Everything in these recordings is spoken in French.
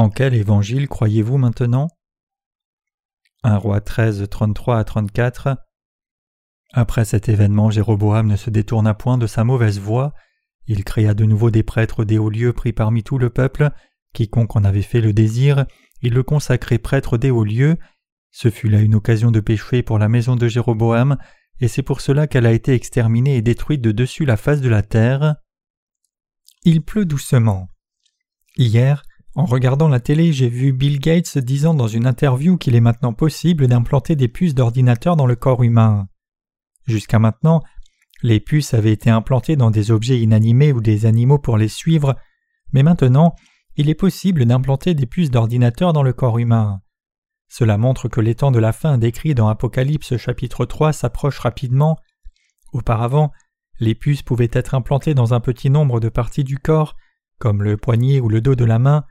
En quel évangile croyez-vous maintenant? 1 roi 13, 33 à 34 Après cet événement, Jéroboam ne se détourna point de sa mauvaise voie. Il créa de nouveau des prêtres des hauts lieux pris parmi tout le peuple. Quiconque en avait fait le désir, il le consacrait prêtre des hauts lieux. Ce fut là une occasion de pécher pour la maison de Jéroboam, et c'est pour cela qu'elle a été exterminée et détruite de dessus la face de la terre. Il pleut doucement. Hier, en regardant la télé, j'ai vu Bill Gates disant dans une interview qu'il est maintenant possible d'implanter des puces d'ordinateur dans le corps humain. Jusqu'à maintenant, les puces avaient été implantées dans des objets inanimés ou des animaux pour les suivre, mais maintenant, il est possible d'implanter des puces d'ordinateur dans le corps humain. Cela montre que les temps de la fin décrits dans Apocalypse chapitre 3 s'approchent rapidement. Auparavant, les puces pouvaient être implantées dans un petit nombre de parties du corps, comme le poignet ou le dos de la main,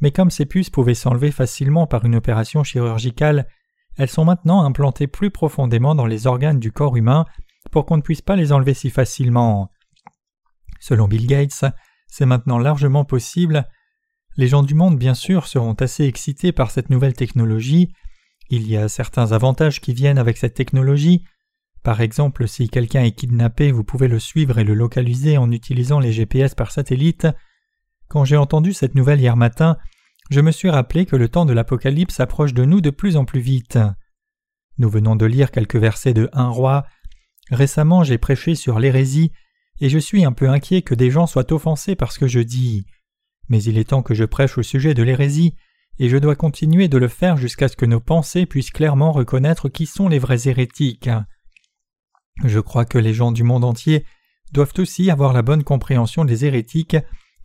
mais comme ces puces pouvaient s'enlever facilement par une opération chirurgicale, elles sont maintenant implantées plus profondément dans les organes du corps humain pour qu'on ne puisse pas les enlever si facilement. Selon Bill Gates, c'est maintenant largement possible. Les gens du monde, bien sûr, seront assez excités par cette nouvelle technologie. Il y a certains avantages qui viennent avec cette technologie. Par exemple, si quelqu'un est kidnappé, vous pouvez le suivre et le localiser en utilisant les GPS par satellite. Quand j'ai entendu cette nouvelle hier matin, je me suis rappelé que le temps de l'Apocalypse approche de nous de plus en plus vite. Nous venons de lire quelques versets de Un roi. Récemment j'ai prêché sur l'hérésie, et je suis un peu inquiet que des gens soient offensés par ce que je dis. Mais il est temps que je prêche au sujet de l'hérésie, et je dois continuer de le faire jusqu'à ce que nos pensées puissent clairement reconnaître qui sont les vrais hérétiques. Je crois que les gens du monde entier doivent aussi avoir la bonne compréhension des hérétiques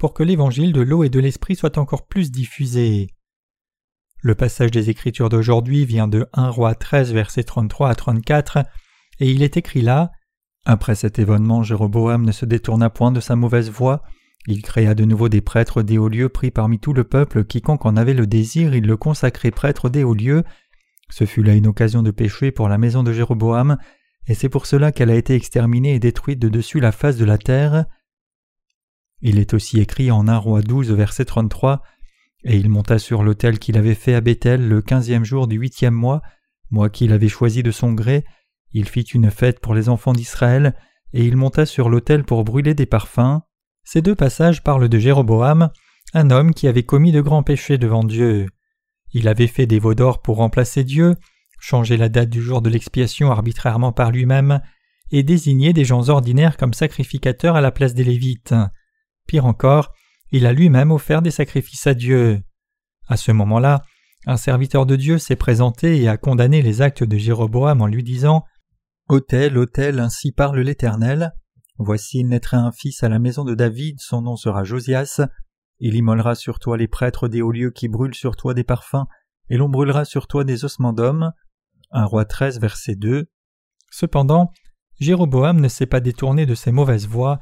pour que l'évangile de l'eau et de l'esprit soit encore plus diffusé. Le passage des Écritures d'aujourd'hui vient de 1 Roi 13 versets 33 à 34 et il est écrit là Après cet événement, Jéroboam ne se détourna point de sa mauvaise voie. Il créa de nouveau des prêtres des hauts lieux pris parmi tout le peuple, quiconque en avait le désir, il le consacrait prêtre des hauts lieux. Ce fut là une occasion de pécher pour la maison de Jéroboam, et c'est pour cela qu'elle a été exterminée et détruite de dessus la face de la terre. Il est aussi écrit en 1 roi 12 verset 33 Et il monta sur l'autel qu'il avait fait à Bethel le quinzième jour du huitième mois, mois qu'il avait choisi de son gré, il fit une fête pour les enfants d'Israël, et il monta sur l'autel pour brûler des parfums. Ces deux passages parlent de Jéroboam, un homme qui avait commis de grands péchés devant Dieu. Il avait fait des veaux d'or pour remplacer Dieu, changé la date du jour de l'expiation arbitrairement par lui-même, et désigné des gens ordinaires comme sacrificateurs à la place des Lévites. Pire encore, il a lui-même offert des sacrifices à Dieu. À ce moment-là, un serviteur de Dieu s'est présenté et a condamné les actes de Jéroboam en lui disant Autel, autel, ainsi parle l'Éternel. Voici il naîtra un fils à la maison de David, son nom sera Josias. Il immolera sur toi les prêtres des hauts lieux qui brûlent sur toi des parfums, et l'on brûlera sur toi des ossements d'hommes. Un roi 13, verset 2. Cependant, Jéroboam ne s'est pas détourné de ses mauvaises voies,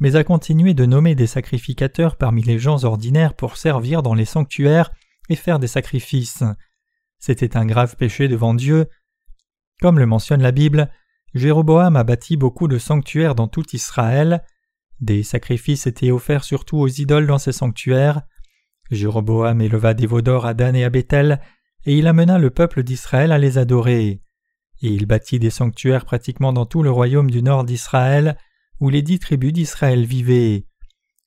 mais a continué de nommer des sacrificateurs parmi les gens ordinaires pour servir dans les sanctuaires et faire des sacrifices. C'était un grave péché devant Dieu. Comme le mentionne la Bible, Jéroboam a bâti beaucoup de sanctuaires dans tout Israël. Des sacrifices étaient offerts surtout aux idoles dans ces sanctuaires. Jéroboam éleva des veaux d'or à Dan et à Bethel, et il amena le peuple d'Israël à les adorer. Et il bâtit des sanctuaires pratiquement dans tout le royaume du nord d'Israël, où les dix tribus d'Israël vivaient.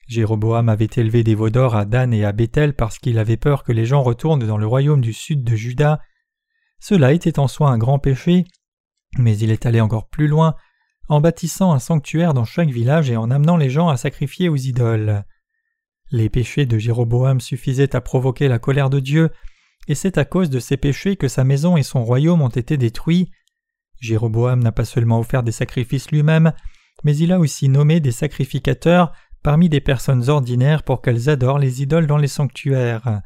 Jéroboam avait élevé des veaux d'or à Dan et à Bethel parce qu'il avait peur que les gens retournent dans le royaume du sud de Juda. Cela était en soi un grand péché, mais il est allé encore plus loin en bâtissant un sanctuaire dans chaque village et en amenant les gens à sacrifier aux idoles. Les péchés de Jéroboam suffisaient à provoquer la colère de Dieu, et c'est à cause de ces péchés que sa maison et son royaume ont été détruits. Jéroboam n'a pas seulement offert des sacrifices lui-même, mais il a aussi nommé des sacrificateurs parmi des personnes ordinaires pour qu'elles adorent les idoles dans les sanctuaires.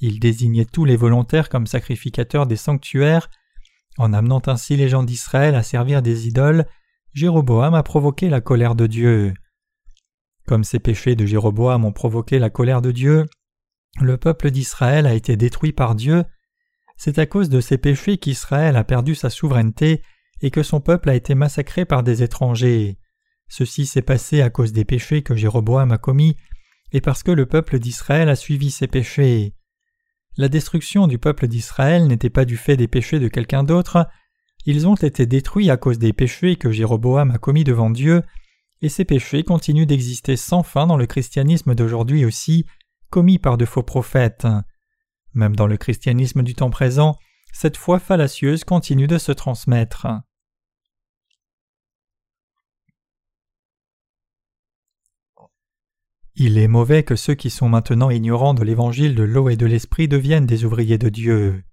Il désignait tous les volontaires comme sacrificateurs des sanctuaires. En amenant ainsi les gens d'Israël à servir des idoles, Jéroboam a provoqué la colère de Dieu. Comme ces péchés de Jéroboam ont provoqué la colère de Dieu, le peuple d'Israël a été détruit par Dieu. C'est à cause de ces péchés qu'Israël a perdu sa souveraineté et que son peuple a été massacré par des étrangers. Ceci s'est passé à cause des péchés que Jéroboam a commis, et parce que le peuple d'Israël a suivi ses péchés. la destruction du peuple d'Israël n'était pas du fait des péchés de quelqu'un d'autre, ils ont été détruits à cause des péchés que Jéroboam a commis devant Dieu, et ces péchés continuent d'exister sans fin dans le christianisme d'aujourd'hui aussi, commis par de faux prophètes. Même dans le christianisme du temps présent, cette foi fallacieuse continue de se transmettre. Il est mauvais que ceux qui sont maintenant ignorants de l'évangile de l'eau et de l'esprit deviennent des ouvriers de Dieu.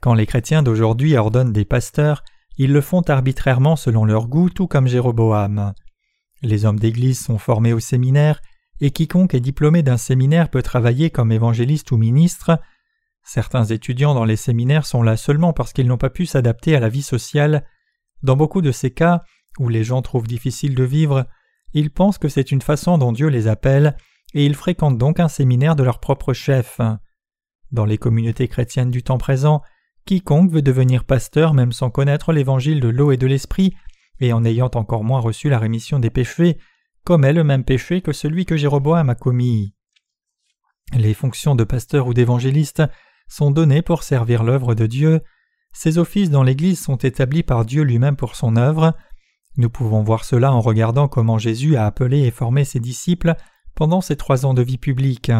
Quand les chrétiens d'aujourd'hui ordonnent des pasteurs, ils le font arbitrairement selon leur goût, tout comme Jéroboam. Les hommes d'Église sont formés au séminaire, et quiconque est diplômé d'un séminaire peut travailler comme évangéliste ou ministre. Certains étudiants dans les séminaires sont là seulement parce qu'ils n'ont pas pu s'adapter à la vie sociale. Dans beaucoup de ces cas, où les gens trouvent difficile de vivre, ils pensent que c'est une façon dont Dieu les appelle, et ils fréquentent donc un séminaire de leur propre chef. Dans les communautés chrétiennes du temps présent, quiconque veut devenir pasteur même sans connaître l'évangile de l'eau et de l'esprit, et en ayant encore moins reçu la rémission des péchés, commet le même péché que celui que Jéroboam a commis. Les fonctions de pasteur ou d'évangéliste sont données pour servir l'œuvre de Dieu. Ces offices dans l'Église sont établis par Dieu lui-même pour son œuvre. Nous pouvons voir cela en regardant comment Jésus a appelé et formé ses disciples pendant ses trois ans de vie publique.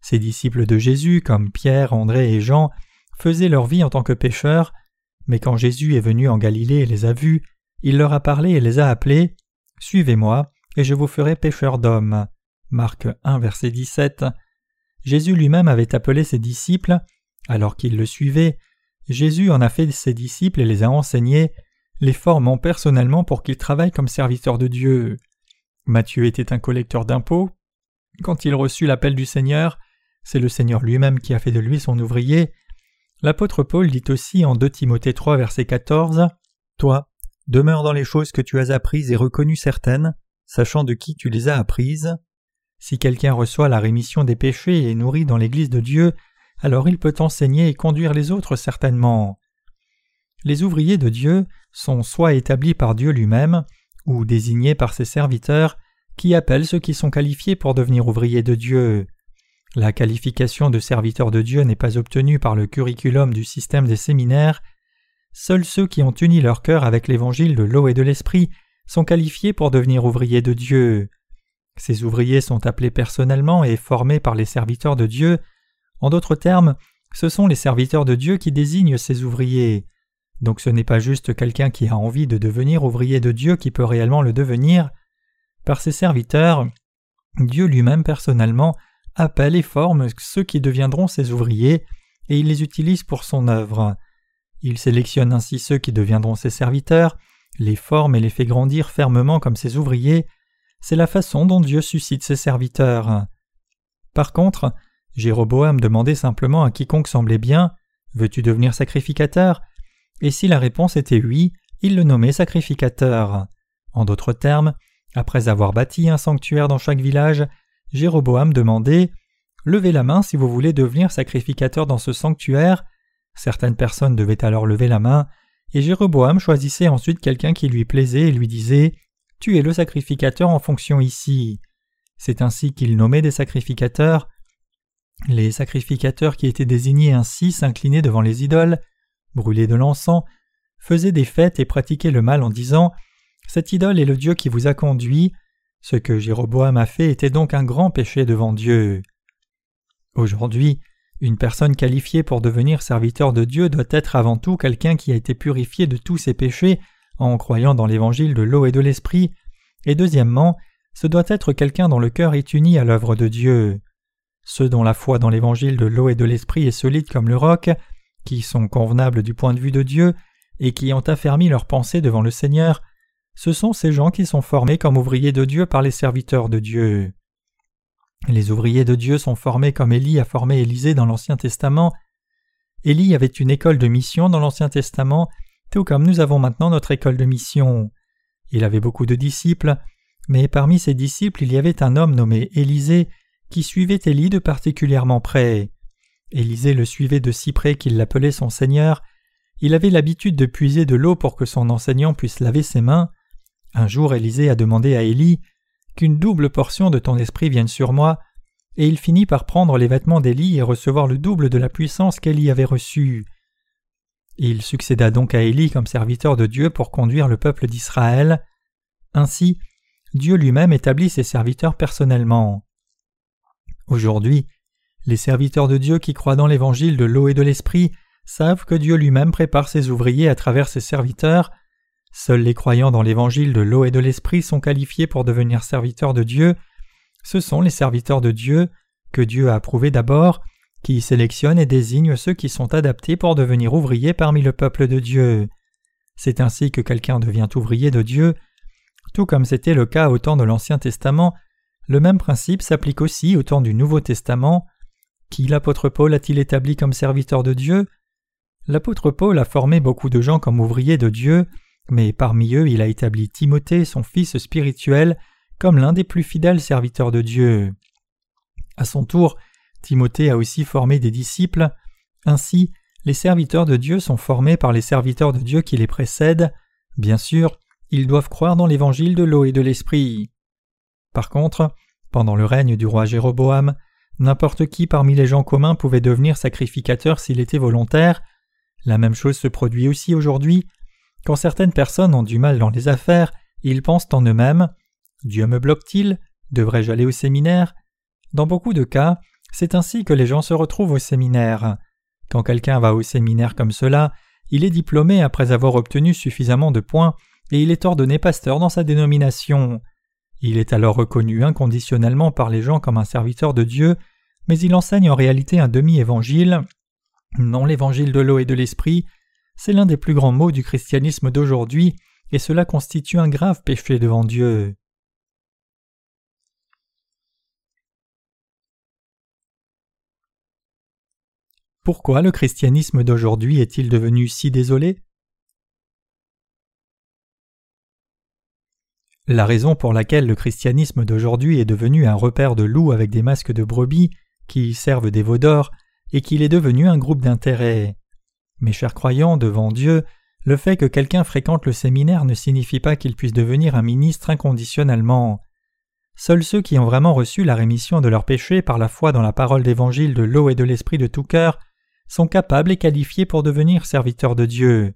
Ces disciples de Jésus, comme Pierre, André et Jean, faisaient leur vie en tant que pécheurs, mais quand Jésus est venu en Galilée et les a vus, il leur a parlé et les a appelés Suivez-moi, et je vous ferai pécheurs d'hommes. Marc 1, verset 17. Jésus lui-même avait appelé ses disciples, alors qu'ils le suivaient. Jésus en a fait ses disciples et les a enseignés, les formant personnellement pour qu'ils travaillent comme serviteurs de Dieu. Matthieu était un collecteur d'impôts. Quand il reçut l'appel du Seigneur, c'est le Seigneur lui-même qui a fait de lui son ouvrier. L'apôtre Paul dit aussi en 2 Timothée 3 verset 14 Toi, demeure dans les choses que tu as apprises et reconnues certaines, sachant de qui tu les as apprises. Si quelqu'un reçoit la rémission des péchés et est nourri dans l'Église de Dieu, alors il peut enseigner et conduire les autres certainement. Les ouvriers de Dieu sont soit établis par Dieu lui-même, ou désignés par ses serviteurs, qui appellent ceux qui sont qualifiés pour devenir ouvriers de Dieu. La qualification de serviteur de Dieu n'est pas obtenue par le curriculum du système des séminaires. Seuls ceux qui ont uni leur cœur avec l'évangile de l'eau et de l'esprit sont qualifiés pour devenir ouvriers de Dieu. Ces ouvriers sont appelés personnellement et formés par les serviteurs de Dieu. En d'autres termes, ce sont les serviteurs de Dieu qui désignent ces ouvriers. Donc ce n'est pas juste quelqu'un qui a envie de devenir ouvrier de Dieu qui peut réellement le devenir. Par ses serviteurs, Dieu lui-même personnellement appelle et forme ceux qui deviendront ses ouvriers, et il les utilise pour son œuvre. Il sélectionne ainsi ceux qui deviendront ses serviteurs, les forme et les fait grandir fermement comme ses ouvriers, c'est la façon dont Dieu suscite ses serviteurs. Par contre, Jéroboam demandait simplement à quiconque semblait bien Veux-tu devenir sacrificateur? Et si la réponse était oui, il le nommait sacrificateur. En d'autres termes, après avoir bâti un sanctuaire dans chaque village, Jéroboam demandait Levez la main si vous voulez devenir sacrificateur dans ce sanctuaire. Certaines personnes devaient alors lever la main, et Jéroboam choisissait ensuite quelqu'un qui lui plaisait et lui disait Tu es le sacrificateur en fonction ici. C'est ainsi qu'il nommait des sacrificateurs. Les sacrificateurs qui étaient désignés ainsi s'inclinaient devant les idoles, brûlaient de l'encens, faisaient des fêtes et pratiquaient le mal en disant Cette idole est le Dieu qui vous a conduit. Ce que Jéroboam a fait était donc un grand péché devant Dieu. Aujourd'hui, une personne qualifiée pour devenir serviteur de Dieu doit être avant tout quelqu'un qui a été purifié de tous ses péchés en croyant dans l'évangile de l'eau et de l'esprit, et deuxièmement, ce doit être quelqu'un dont le cœur est uni à l'œuvre de Dieu. Ceux dont la foi dans l'évangile de l'eau et de l'esprit est solide comme le roc, qui sont convenables du point de vue de Dieu, et qui ont affermi leurs pensées devant le Seigneur, ce sont ces gens qui sont formés comme ouvriers de Dieu par les serviteurs de Dieu. Les ouvriers de Dieu sont formés comme Élie a formé Élisée dans l'Ancien Testament. Élie avait une école de mission dans l'Ancien Testament, tout comme nous avons maintenant notre école de mission. Il avait beaucoup de disciples, mais parmi ses disciples il y avait un homme nommé Élisée qui suivait Élie de particulièrement près. Élisée le suivait de si près qu'il l'appelait son Seigneur. Il avait l'habitude de puiser de l'eau pour que son enseignant puisse laver ses mains. Un jour Élisée a demandé à Élie qu'une double portion de ton esprit vienne sur moi. et il finit par prendre les vêtements d'Élie et recevoir le double de la puissance qu'Élie avait reçue. Il succéda donc à Élie comme serviteur de Dieu pour conduire le peuple d'Israël. Ainsi, Dieu lui-même établit ses serviteurs personnellement. Aujourd'hui, les serviteurs de Dieu qui croient dans l'évangile de l'eau et de l'esprit savent que Dieu lui-même prépare ses ouvriers à travers ses serviteurs. Seuls les croyants dans l'évangile de l'eau et de l'esprit sont qualifiés pour devenir serviteurs de Dieu. Ce sont les serviteurs de Dieu, que Dieu a approuvés d'abord, qui sélectionnent et désignent ceux qui sont adaptés pour devenir ouvriers parmi le peuple de Dieu. C'est ainsi que quelqu'un devient ouvrier de Dieu. Tout comme c'était le cas au temps de l'Ancien Testament, le même principe s'applique aussi au temps du Nouveau Testament. Qui l'apôtre Paul a-t-il établi comme serviteur de Dieu? L'apôtre Paul a formé beaucoup de gens comme ouvriers de Dieu, mais parmi eux il a établi Timothée, son fils spirituel, comme l'un des plus fidèles serviteurs de Dieu. À son tour, Timothée a aussi formé des disciples. Ainsi, les serviteurs de Dieu sont formés par les serviteurs de Dieu qui les précèdent. Bien sûr, ils doivent croire dans l'évangile de l'eau et de l'esprit. Par contre, pendant le règne du roi Jéroboam, n'importe qui parmi les gens communs pouvait devenir sacrificateur s'il était volontaire. La même chose se produit aussi aujourd'hui. Quand certaines personnes ont du mal dans les affaires, ils pensent en eux-mêmes Dieu me bloque-t-il? Devrais-je aller au séminaire? Dans beaucoup de cas, c'est ainsi que les gens se retrouvent au séminaire. Quand quelqu'un va au séminaire comme cela, il est diplômé après avoir obtenu suffisamment de points et il est ordonné pasteur dans sa dénomination. Il est alors reconnu inconditionnellement par les gens comme un serviteur de Dieu, mais il enseigne en réalité un demi-évangile, non l'évangile de l'eau et de l'esprit. C'est l'un des plus grands mots du christianisme d'aujourd'hui, et cela constitue un grave péché devant Dieu. Pourquoi le christianisme d'aujourd'hui est-il devenu si désolé? La raison pour laquelle le christianisme d'aujourd'hui est devenu un repère de loups avec des masques de brebis qui servent des veaux d'or et qu'il est devenu un groupe d'intérêt. Mes chers croyants, devant Dieu, le fait que quelqu'un fréquente le séminaire ne signifie pas qu'il puisse devenir un ministre inconditionnellement. Seuls ceux qui ont vraiment reçu la rémission de leurs péchés par la foi dans la parole d'évangile de l'eau et de l'esprit de tout cœur sont capables et qualifiés pour devenir serviteurs de Dieu.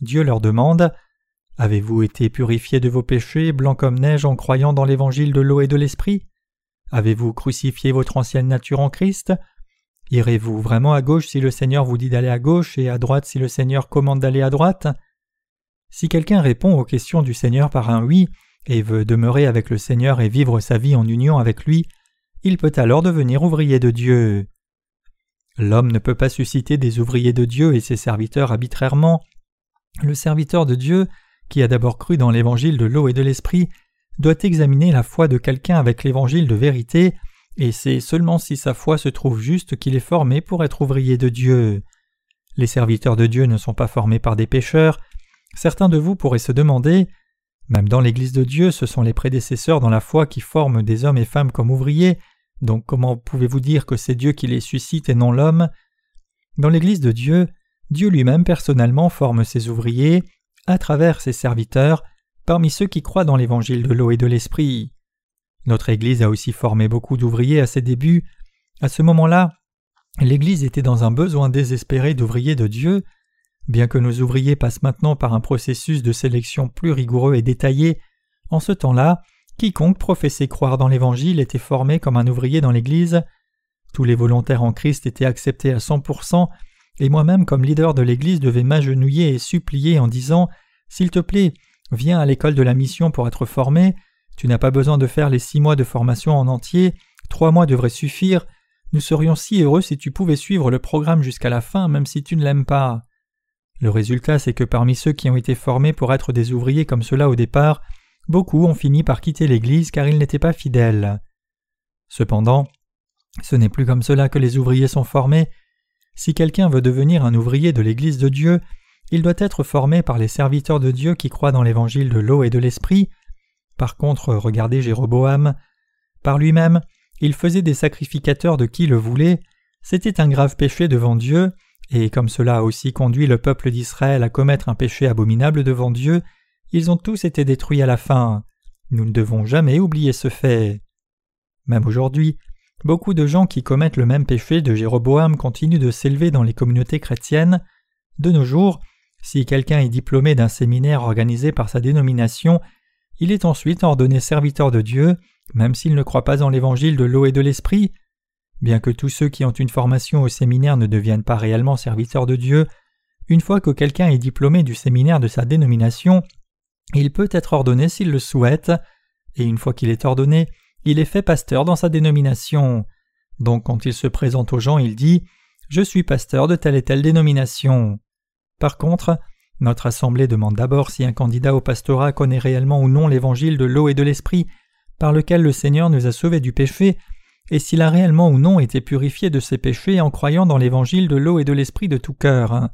Dieu leur demande Avez-vous été purifiés de vos péchés, blancs comme neige, en croyant dans l'évangile de l'eau et de l'esprit? Avez-vous crucifié votre ancienne nature en Christ? Irez-vous vraiment à gauche si le Seigneur vous dit d'aller à gauche et à droite si le Seigneur commande d'aller à droite? Si quelqu'un répond aux questions du Seigneur par un oui et veut demeurer avec le Seigneur et vivre sa vie en union avec lui, il peut alors devenir ouvrier de Dieu. L'homme ne peut pas susciter des ouvriers de Dieu et ses serviteurs arbitrairement. Le serviteur de Dieu, qui a d'abord cru dans l'évangile de l'eau et de l'esprit, doit examiner la foi de quelqu'un avec l'évangile de vérité, et c'est seulement si sa foi se trouve juste qu'il est formé pour être ouvrier de Dieu. Les serviteurs de Dieu ne sont pas formés par des pécheurs. Certains de vous pourraient se demander même dans l'Église de Dieu, ce sont les prédécesseurs dans la foi qui forment des hommes et femmes comme ouvriers, donc comment pouvez-vous dire que c'est Dieu qui les suscite et non l'homme? Dans l'Église de Dieu, Dieu lui-même personnellement forme ses ouvriers, à travers ses serviteurs, parmi ceux qui croient dans l'évangile de l'eau et de l'esprit. Notre Église a aussi formé beaucoup d'ouvriers à ses débuts. À ce moment-là, l'Église était dans un besoin désespéré d'ouvriers de Dieu. Bien que nos ouvriers passent maintenant par un processus de sélection plus rigoureux et détaillé, en ce temps-là, Quiconque professait croire dans l'Évangile était formé comme un ouvrier dans l'Église. Tous les volontaires en Christ étaient acceptés à 100%, et moi-même comme leader de l'Église devais m'agenouiller et supplier en disant S'il te plaît, viens à l'école de la mission pour être formé, tu n'as pas besoin de faire les six mois de formation en entier, trois mois devraient suffire, nous serions si heureux si tu pouvais suivre le programme jusqu'à la fin même si tu ne l'aimes pas. Le résultat c'est que parmi ceux qui ont été formés pour être des ouvriers comme cela au départ, beaucoup ont fini par quitter l'Église car ils n'étaient pas fidèles. Cependant, ce n'est plus comme cela que les ouvriers sont formés. Si quelqu'un veut devenir un ouvrier de l'Église de Dieu, il doit être formé par les serviteurs de Dieu qui croient dans l'évangile de l'eau et de l'esprit. Par contre, regardez Jéroboam. Par lui-même, il faisait des sacrificateurs de qui le voulait. C'était un grave péché devant Dieu, et comme cela a aussi conduit le peuple d'Israël à commettre un péché abominable devant Dieu, ils ont tous été détruits à la fin. Nous ne devons jamais oublier ce fait. Même aujourd'hui, beaucoup de gens qui commettent le même péché de Jéroboam continuent de s'élever dans les communautés chrétiennes. De nos jours, si quelqu'un est diplômé d'un séminaire organisé par sa dénomination, il est ensuite ordonné serviteur de Dieu, même s'il ne croit pas en l'évangile de l'eau et de l'esprit. Bien que tous ceux qui ont une formation au séminaire ne deviennent pas réellement serviteurs de Dieu, une fois que quelqu'un est diplômé du séminaire de sa dénomination, il peut être ordonné s'il le souhaite, et une fois qu'il est ordonné, il est fait pasteur dans sa dénomination. Donc quand il se présente aux gens, il dit Je suis pasteur de telle et telle dénomination. Par contre, notre assemblée demande d'abord si un candidat au pastorat connaît réellement ou non l'évangile de l'eau et de l'esprit par lequel le Seigneur nous a sauvés du péché, et s'il a réellement ou non été purifié de ses péchés en croyant dans l'évangile de l'eau et de l'esprit de tout cœur.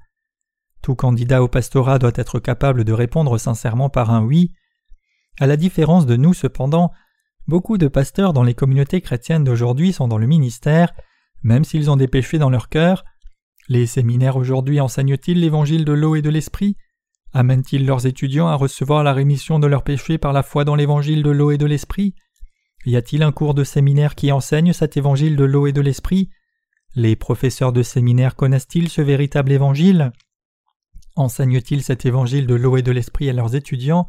Tout candidat au pastorat doit être capable de répondre sincèrement par un oui. À la différence de nous, cependant, beaucoup de pasteurs dans les communautés chrétiennes d'aujourd'hui sont dans le ministère, même s'ils ont des péchés dans leur cœur. Les séminaires aujourd'hui enseignent-ils l'évangile de l'eau et de l'esprit? Amènent-ils leurs étudiants à recevoir la rémission de leurs péchés par la foi dans l'évangile de l'eau et de l'esprit? Y a-t-il un cours de séminaire qui enseigne cet évangile de l'eau et de l'esprit? Les professeurs de séminaire connaissent-ils ce véritable évangile? Enseignent-ils cet évangile de l'eau et de l'esprit à leurs étudiants?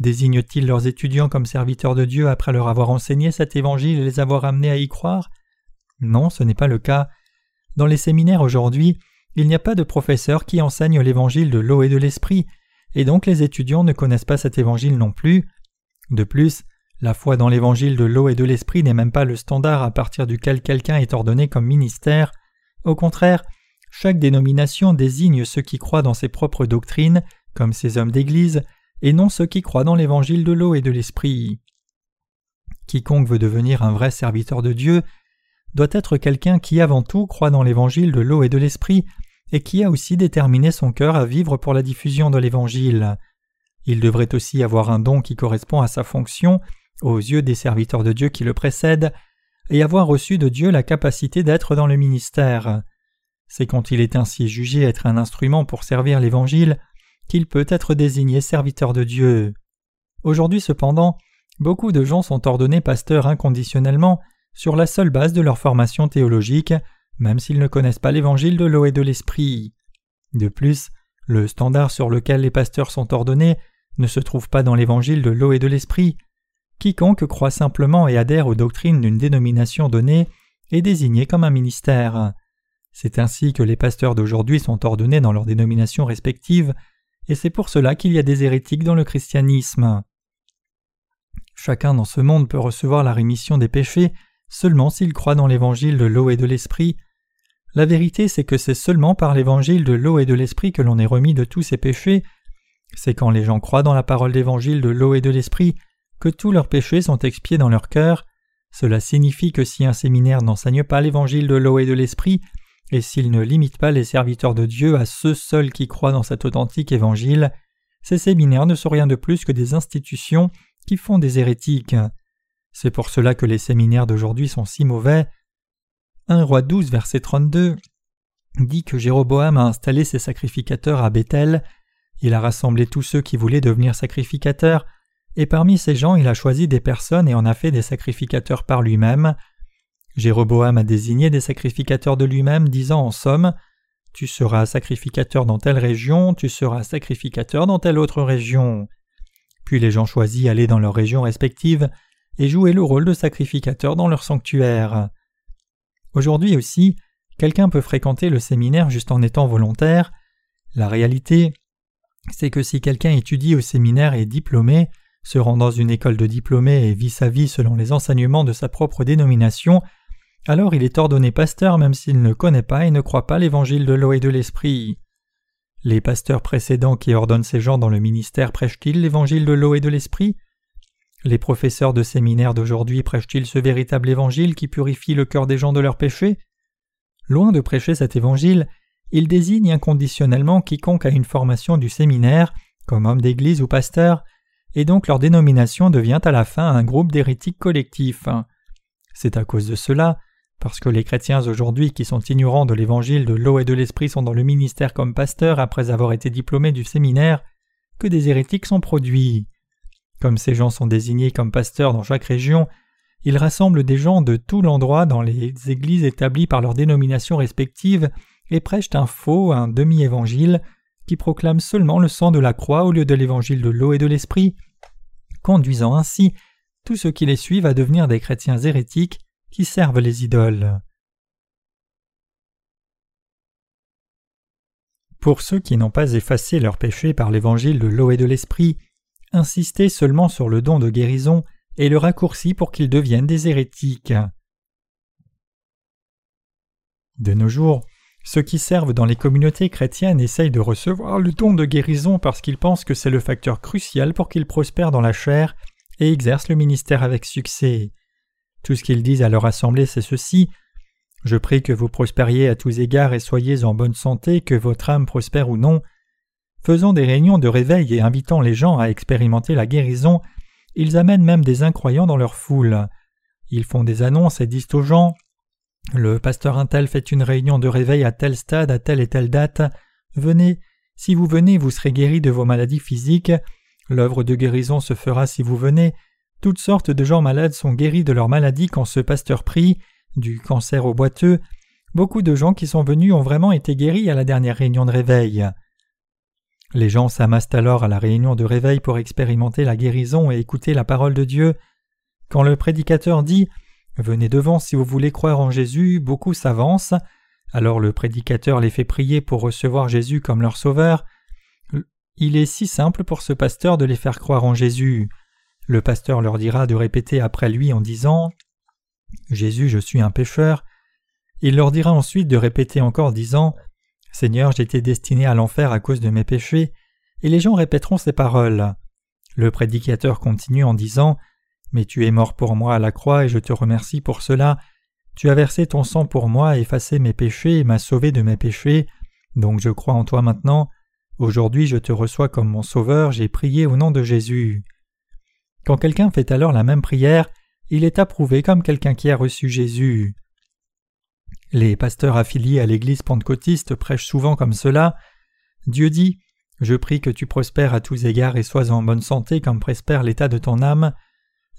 Désignent-ils leurs étudiants comme serviteurs de Dieu après leur avoir enseigné cet évangile et les avoir amenés à y croire? Non, ce n'est pas le cas. Dans les séminaires aujourd'hui, il n'y a pas de professeurs qui enseignent l'évangile de l'eau et de l'esprit, et donc les étudiants ne connaissent pas cet évangile non plus. De plus, la foi dans l'évangile de l'eau et de l'esprit n'est même pas le standard à partir duquel quelqu'un est ordonné comme ministère. Au contraire, chaque dénomination désigne ceux qui croient dans ses propres doctrines, comme ces hommes d'Église, et non ceux qui croient dans l'évangile de l'eau et de l'esprit. Quiconque veut devenir un vrai serviteur de Dieu doit être quelqu'un qui avant tout croit dans l'évangile de l'eau et de l'esprit, et qui a aussi déterminé son cœur à vivre pour la diffusion de l'évangile. Il devrait aussi avoir un don qui correspond à sa fonction, aux yeux des serviteurs de Dieu qui le précèdent, et avoir reçu de Dieu la capacité d'être dans le ministère. C'est quand il est ainsi jugé être un instrument pour servir l'Évangile qu'il peut être désigné serviteur de Dieu. Aujourd'hui cependant, beaucoup de gens sont ordonnés pasteurs inconditionnellement sur la seule base de leur formation théologique, même s'ils ne connaissent pas l'Évangile de l'eau et de l'Esprit. De plus, le standard sur lequel les pasteurs sont ordonnés ne se trouve pas dans l'Évangile de l'eau et de l'Esprit. Quiconque croit simplement et adhère aux doctrines d'une dénomination donnée est désigné comme un ministère. C'est ainsi que les pasteurs d'aujourd'hui sont ordonnés dans leurs dénominations respectives, et c'est pour cela qu'il y a des hérétiques dans le christianisme. Chacun dans ce monde peut recevoir la rémission des péchés seulement s'il croit dans l'évangile de l'eau et de l'esprit. La vérité, c'est que c'est seulement par l'évangile de l'eau et de l'esprit que l'on est remis de tous ses péchés. C'est quand les gens croient dans la parole d'évangile de l'eau et de l'esprit que tous leurs péchés sont expiés dans leur cœur. Cela signifie que si un séminaire n'enseigne pas l'évangile de l'eau et de l'esprit, et s'il ne limite pas les serviteurs de Dieu à ceux seuls qui croient dans cet authentique évangile, ces séminaires ne sont rien de plus que des institutions qui font des hérétiques. C'est pour cela que les séminaires d'aujourd'hui sont si mauvais. 1 roi 12 verset 32 dit que Jéroboam a installé ses sacrificateurs à Bethel, il a rassemblé tous ceux qui voulaient devenir sacrificateurs, et parmi ces gens il a choisi des personnes et en a fait des sacrificateurs par lui-même, Jéroboam a désigné des sacrificateurs de lui-même, disant en somme Tu seras sacrificateur dans telle région, tu seras sacrificateur dans telle autre région. Puis les gens choisis allaient dans leurs régions respectives et jouaient le rôle de sacrificateur dans leur sanctuaire. Aujourd'hui aussi, quelqu'un peut fréquenter le séminaire juste en étant volontaire. La réalité, c'est que si quelqu'un étudie au séminaire et est diplômé, se rend dans une école de diplômés et vit sa vie selon les enseignements de sa propre dénomination, alors il est ordonné pasteur même s'il ne connaît pas et ne croit pas l'évangile de l'eau et de l'esprit. Les pasteurs précédents qui ordonnent ces gens dans le ministère prêchent-ils l'évangile de l'eau et de l'esprit? Les professeurs de séminaire d'aujourd'hui prêchent-ils ce véritable évangile qui purifie le cœur des gens de leurs péchés? Loin de prêcher cet évangile, ils désignent inconditionnellement quiconque a une formation du séminaire, comme homme d'église ou pasteur, et donc leur dénomination devient à la fin un groupe d'hérétiques collectifs. C'est à cause de cela parce que les chrétiens aujourd'hui qui sont ignorants de l'évangile de l'eau et de l'esprit sont dans le ministère comme pasteurs après avoir été diplômés du séminaire, que des hérétiques sont produits. Comme ces gens sont désignés comme pasteurs dans chaque région, ils rassemblent des gens de tout l'endroit dans les églises établies par leurs dénominations respectives et prêchent un faux, un demi-évangile, qui proclame seulement le sang de la croix au lieu de l'évangile de l'eau et de l'esprit, conduisant ainsi tous ceux qui les suivent à devenir des chrétiens hérétiques qui servent les idoles. Pour ceux qui n'ont pas effacé leurs péchés par l'évangile de l'eau et de l'esprit, insistez seulement sur le don de guérison et le raccourci pour qu'ils deviennent des hérétiques. De nos jours, ceux qui servent dans les communautés chrétiennes essayent de recevoir le don de guérison parce qu'ils pensent que c'est le facteur crucial pour qu'ils prospèrent dans la chair et exercent le ministère avec succès. Tout ce qu'ils disent à leur assemblée, c'est ceci Je prie que vous prospériez à tous égards et soyez en bonne santé, que votre âme prospère ou non. Faisant des réunions de réveil et invitant les gens à expérimenter la guérison, ils amènent même des incroyants dans leur foule. Ils font des annonces et disent aux gens Le pasteur Intel fait une réunion de réveil à tel stade, à telle et telle date. Venez, si vous venez, vous serez guéri de vos maladies physiques. L'œuvre de guérison se fera si vous venez. Toutes sortes de gens malades sont guéris de leurs maladies quand ce pasteur prie, du cancer au boiteux. Beaucoup de gens qui sont venus ont vraiment été guéris à la dernière réunion de réveil. Les gens s'amassent alors à la réunion de réveil pour expérimenter la guérison et écouter la parole de Dieu. Quand le prédicateur dit Venez devant si vous voulez croire en Jésus, beaucoup s'avancent. Alors le prédicateur les fait prier pour recevoir Jésus comme leur sauveur. Il est si simple pour ce pasteur de les faire croire en Jésus. Le pasteur leur dira de répéter après lui en disant Jésus, je suis un pécheur. Il leur dira ensuite de répéter encore disant Seigneur, j'étais destiné à l'enfer à cause de mes péchés, et les gens répéteront ces paroles. Le prédicateur continue en disant Mais tu es mort pour moi à la croix et je te remercie pour cela. Tu as versé ton sang pour moi, effacé mes péchés et m'as sauvé de mes péchés. Donc je crois en toi maintenant. Aujourd'hui je te reçois comme mon sauveur, j'ai prié au nom de Jésus. Quand quelqu'un fait alors la même prière, il est approuvé comme quelqu'un qui a reçu Jésus. Les pasteurs affiliés à l'Église pentecôtiste prêchent souvent comme cela. Dieu dit Je prie que tu prospères à tous égards et sois en bonne santé comme prospère l'état de ton âme.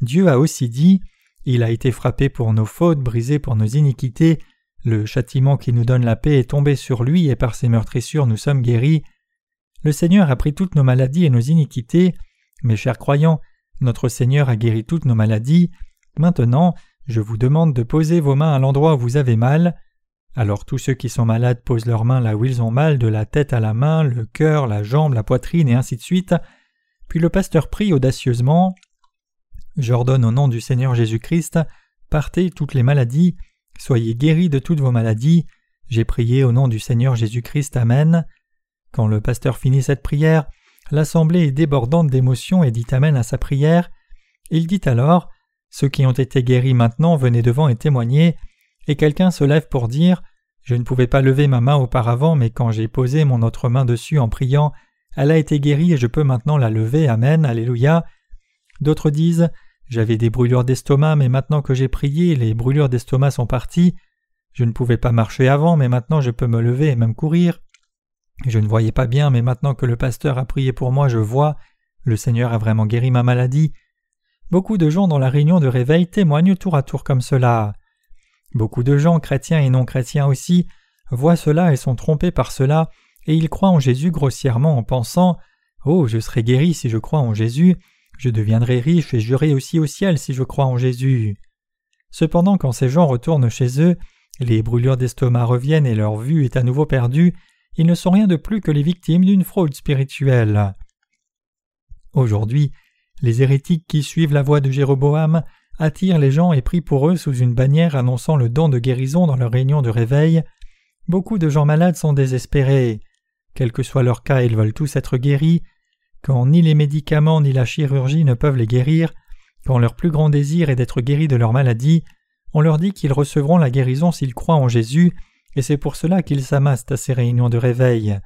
Dieu a aussi dit Il a été frappé pour nos fautes, brisé pour nos iniquités. Le châtiment qui nous donne la paix est tombé sur lui et par ses meurtrissures nous sommes guéris. Le Seigneur a pris toutes nos maladies et nos iniquités. Mes chers croyants, notre Seigneur a guéri toutes nos maladies. Maintenant, je vous demande de poser vos mains à l'endroit où vous avez mal. Alors tous ceux qui sont malades posent leurs mains là où ils ont mal, de la tête à la main, le cœur, la jambe, la poitrine et ainsi de suite. Puis le pasteur prie audacieusement. J'ordonne au nom du Seigneur Jésus-Christ, partez toutes les maladies, soyez guéris de toutes vos maladies. J'ai prié au nom du Seigneur Jésus-Christ. Amen. Quand le pasteur finit cette prière, l'assemblée est débordante d'émotion et dit Amen à sa prière. Il dit alors Ceux qui ont été guéris maintenant, venez devant et témoignez et quelqu'un se lève pour dire Je ne pouvais pas lever ma main auparavant, mais quand j'ai posé mon autre main dessus en priant, elle a été guérie et je peux maintenant la lever. Amen. Alléluia. D'autres disent J'avais des brûlures d'estomac, mais maintenant que j'ai prié, les brûlures d'estomac sont parties. Je ne pouvais pas marcher avant, mais maintenant je peux me lever et même courir. Je ne voyais pas bien, mais maintenant que le pasteur a prié pour moi, je vois. Le Seigneur a vraiment guéri ma maladie. Beaucoup de gens dans la réunion de réveil témoignent tour à tour comme cela. Beaucoup de gens, chrétiens et non chrétiens aussi, voient cela et sont trompés par cela, et ils croient en Jésus grossièrement en pensant Oh, je serai guéri si je crois en Jésus, je deviendrai riche et j'irai aussi au ciel si je crois en Jésus. Cependant, quand ces gens retournent chez eux, les brûlures d'estomac reviennent et leur vue est à nouveau perdue, ils ne sont rien de plus que les victimes d'une fraude spirituelle. Aujourd'hui, les hérétiques qui suivent la voie de Jéroboam attirent les gens et prient pour eux sous une bannière annonçant le don de guérison dans leur réunion de réveil. Beaucoup de gens malades sont désespérés. Quel que soit leur cas, ils veulent tous être guéris. Quand ni les médicaments ni la chirurgie ne peuvent les guérir, quand leur plus grand désir est d'être guéris de leur maladie, on leur dit qu'ils recevront la guérison s'ils croient en Jésus, et c'est pour cela qu'ils s'amassent à ces réunions de réveil.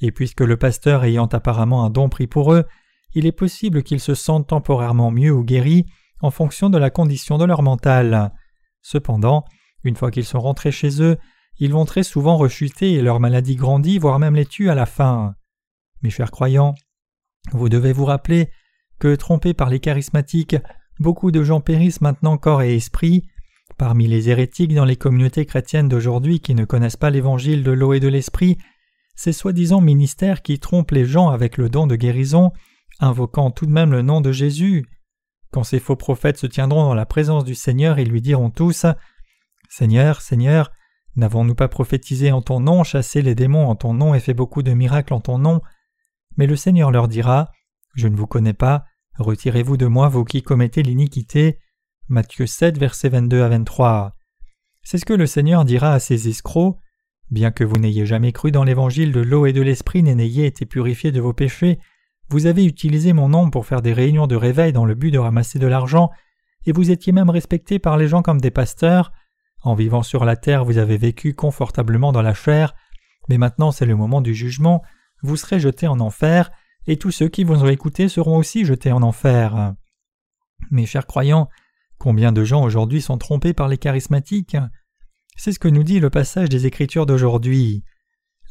Et puisque le pasteur ayant apparemment un don pris pour eux, il est possible qu'ils se sentent temporairement mieux ou guéris, en fonction de la condition de leur mental. Cependant, une fois qu'ils sont rentrés chez eux, ils vont très souvent rechuter et leur maladie grandit, voire même les tue à la fin. Mes chers croyants, vous devez vous rappeler que, trompés par les charismatiques, Beaucoup de gens périssent maintenant corps et esprit. Parmi les hérétiques dans les communautés chrétiennes d'aujourd'hui qui ne connaissent pas l'évangile de l'eau et de l'esprit, ces soi-disant ministères qui trompent les gens avec le don de guérison, invoquant tout de même le nom de Jésus. Quand ces faux prophètes se tiendront dans la présence du Seigneur, ils lui diront tous Seigneur, Seigneur, n'avons-nous pas prophétisé en ton nom, chassé les démons en ton nom et fait beaucoup de miracles en ton nom? Mais le Seigneur leur dira Je ne vous connais pas, retirez-vous de moi, vous qui commettez l'iniquité. Matthieu 7, versets 22 à 23. C'est ce que le Seigneur dira à ces escrocs. Bien que vous n'ayez jamais cru dans l'évangile de l'eau et de l'esprit, n'ayez été purifié de vos péchés, vous avez utilisé mon nom pour faire des réunions de réveil dans le but de ramasser de l'argent, et vous étiez même respecté par les gens comme des pasteurs. En vivant sur la terre, vous avez vécu confortablement dans la chair, mais maintenant c'est le moment du jugement, vous serez jetés en enfer, et tous ceux qui vous ont écouté seront aussi jetés en enfer. Mes chers croyants, combien de gens aujourd'hui sont trompés par les charismatiques? C'est ce que nous dit le passage des Écritures d'aujourd'hui.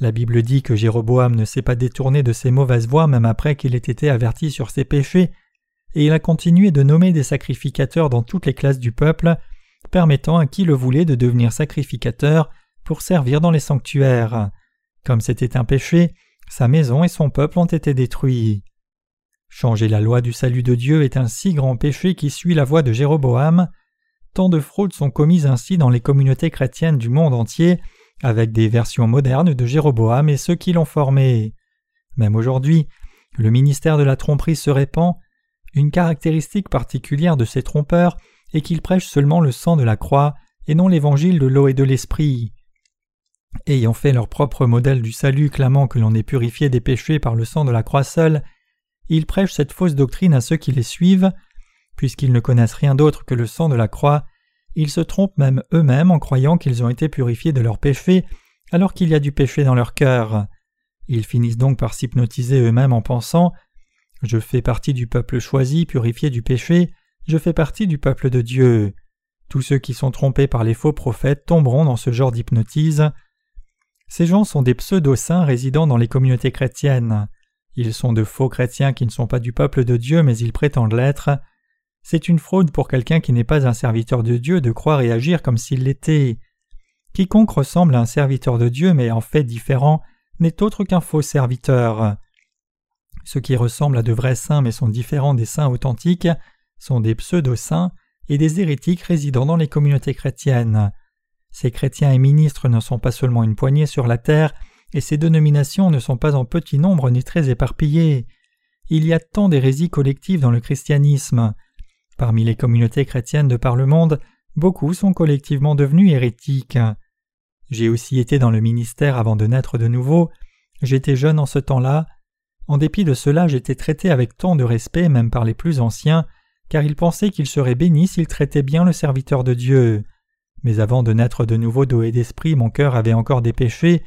La Bible dit que Jéroboam ne s'est pas détourné de ses mauvaises voies même après qu'il ait été averti sur ses péchés, et il a continué de nommer des sacrificateurs dans toutes les classes du peuple, permettant à qui le voulait de devenir sacrificateur pour servir dans les sanctuaires. Comme c'était un péché, sa maison et son peuple ont été détruits. Changer la loi du salut de Dieu est un si grand péché qui suit la voie de Jéroboam. Tant de fraudes sont commises ainsi dans les communautés chrétiennes du monde entier avec des versions modernes de Jéroboam et ceux qui l'ont formé. Même aujourd'hui, le ministère de la tromperie se répand. Une caractéristique particulière de ces trompeurs est qu'ils prêchent seulement le sang de la croix et non l'évangile de l'eau et de l'esprit. Ayant fait leur propre modèle du salut clamant que l'on est purifié des péchés par le sang de la croix seule, ils prêchent cette fausse doctrine à ceux qui les suivent, puisqu'ils ne connaissent rien d'autre que le sang de la croix, ils se trompent même eux-mêmes en croyant qu'ils ont été purifiés de leurs péchés alors qu'il y a du péché dans leur cœur. Ils finissent donc par s'hypnotiser eux-mêmes en pensant Je fais partie du peuple choisi, purifié du péché, je fais partie du peuple de Dieu. Tous ceux qui sont trompés par les faux prophètes tomberont dans ce genre d'hypnotise. Ces gens sont des pseudo-saints résidant dans les communautés chrétiennes. Ils sont de faux chrétiens qui ne sont pas du peuple de Dieu mais ils prétendent l'être. C'est une fraude pour quelqu'un qui n'est pas un serviteur de Dieu de croire et agir comme s'il l'était. Quiconque ressemble à un serviteur de Dieu mais en fait différent n'est autre qu'un faux serviteur. Ceux qui ressemblent à de vrais saints mais sont différents des saints authentiques sont des pseudo-saints et des hérétiques résidant dans les communautés chrétiennes. Ces chrétiens et ministres ne sont pas seulement une poignée sur la terre, et ces dénominations ne sont pas en petit nombre ni très éparpillées. Il y a tant d'hérésies collectives dans le christianisme. Parmi les communautés chrétiennes de par le monde, beaucoup sont collectivement devenus hérétiques. J'ai aussi été dans le ministère avant de naître de nouveau. J'étais jeune en ce temps-là. En dépit de cela, j'étais traité avec tant de respect même par les plus anciens, car ils pensaient qu'ils seraient bénis s'ils traitaient bien le serviteur de Dieu. Mais avant de naître de nouveau d'eau d'esprit, mon cœur avait encore des péchés.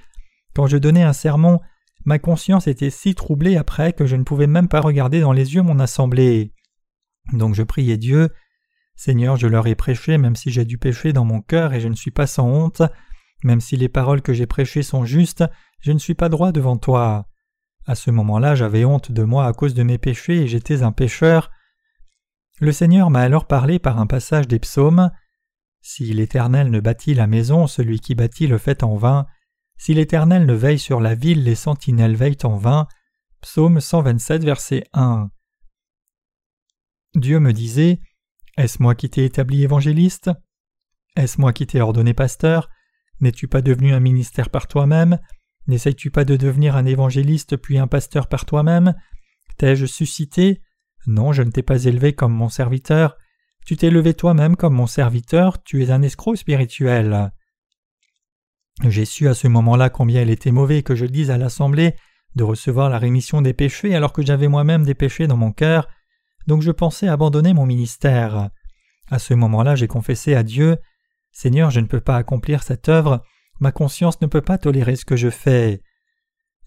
Quand je donnais un sermon, ma conscience était si troublée après que je ne pouvais même pas regarder dans les yeux mon assemblée. Donc je priais Dieu Seigneur, je leur ai prêché même si j'ai du péché dans mon cœur et je ne suis pas sans honte, même si les paroles que j'ai prêchées sont justes, je ne suis pas droit devant toi. À ce moment-là, j'avais honte de moi à cause de mes péchés et j'étais un pécheur. Le Seigneur m'a alors parlé par un passage des psaumes. Si l'Éternel ne bâtit la maison, celui qui bâtit le fait en vain. Si l'Éternel ne veille sur la ville, les sentinelles veillent en vain. Psaume 127, verset 1. Dieu me disait Est-ce moi qui t'ai établi évangéliste? Est-ce moi qui t'ai ordonné pasteur? N'es-tu pas devenu un ministère par toi-même? N'essayes-tu pas de devenir un évangéliste puis un pasteur par toi-même? T'ai-je suscité? Non, je ne t'ai pas élevé comme mon serviteur. Tu t'es levé toi-même comme mon serviteur, tu es un escroc spirituel. J'ai su à ce moment-là combien il était mauvais que je dise à l'Assemblée de recevoir la rémission des péchés alors que j'avais moi-même des péchés dans mon cœur, donc je pensais abandonner mon ministère. À ce moment-là, j'ai confessé à Dieu Seigneur, je ne peux pas accomplir cette œuvre, ma conscience ne peut pas tolérer ce que je fais.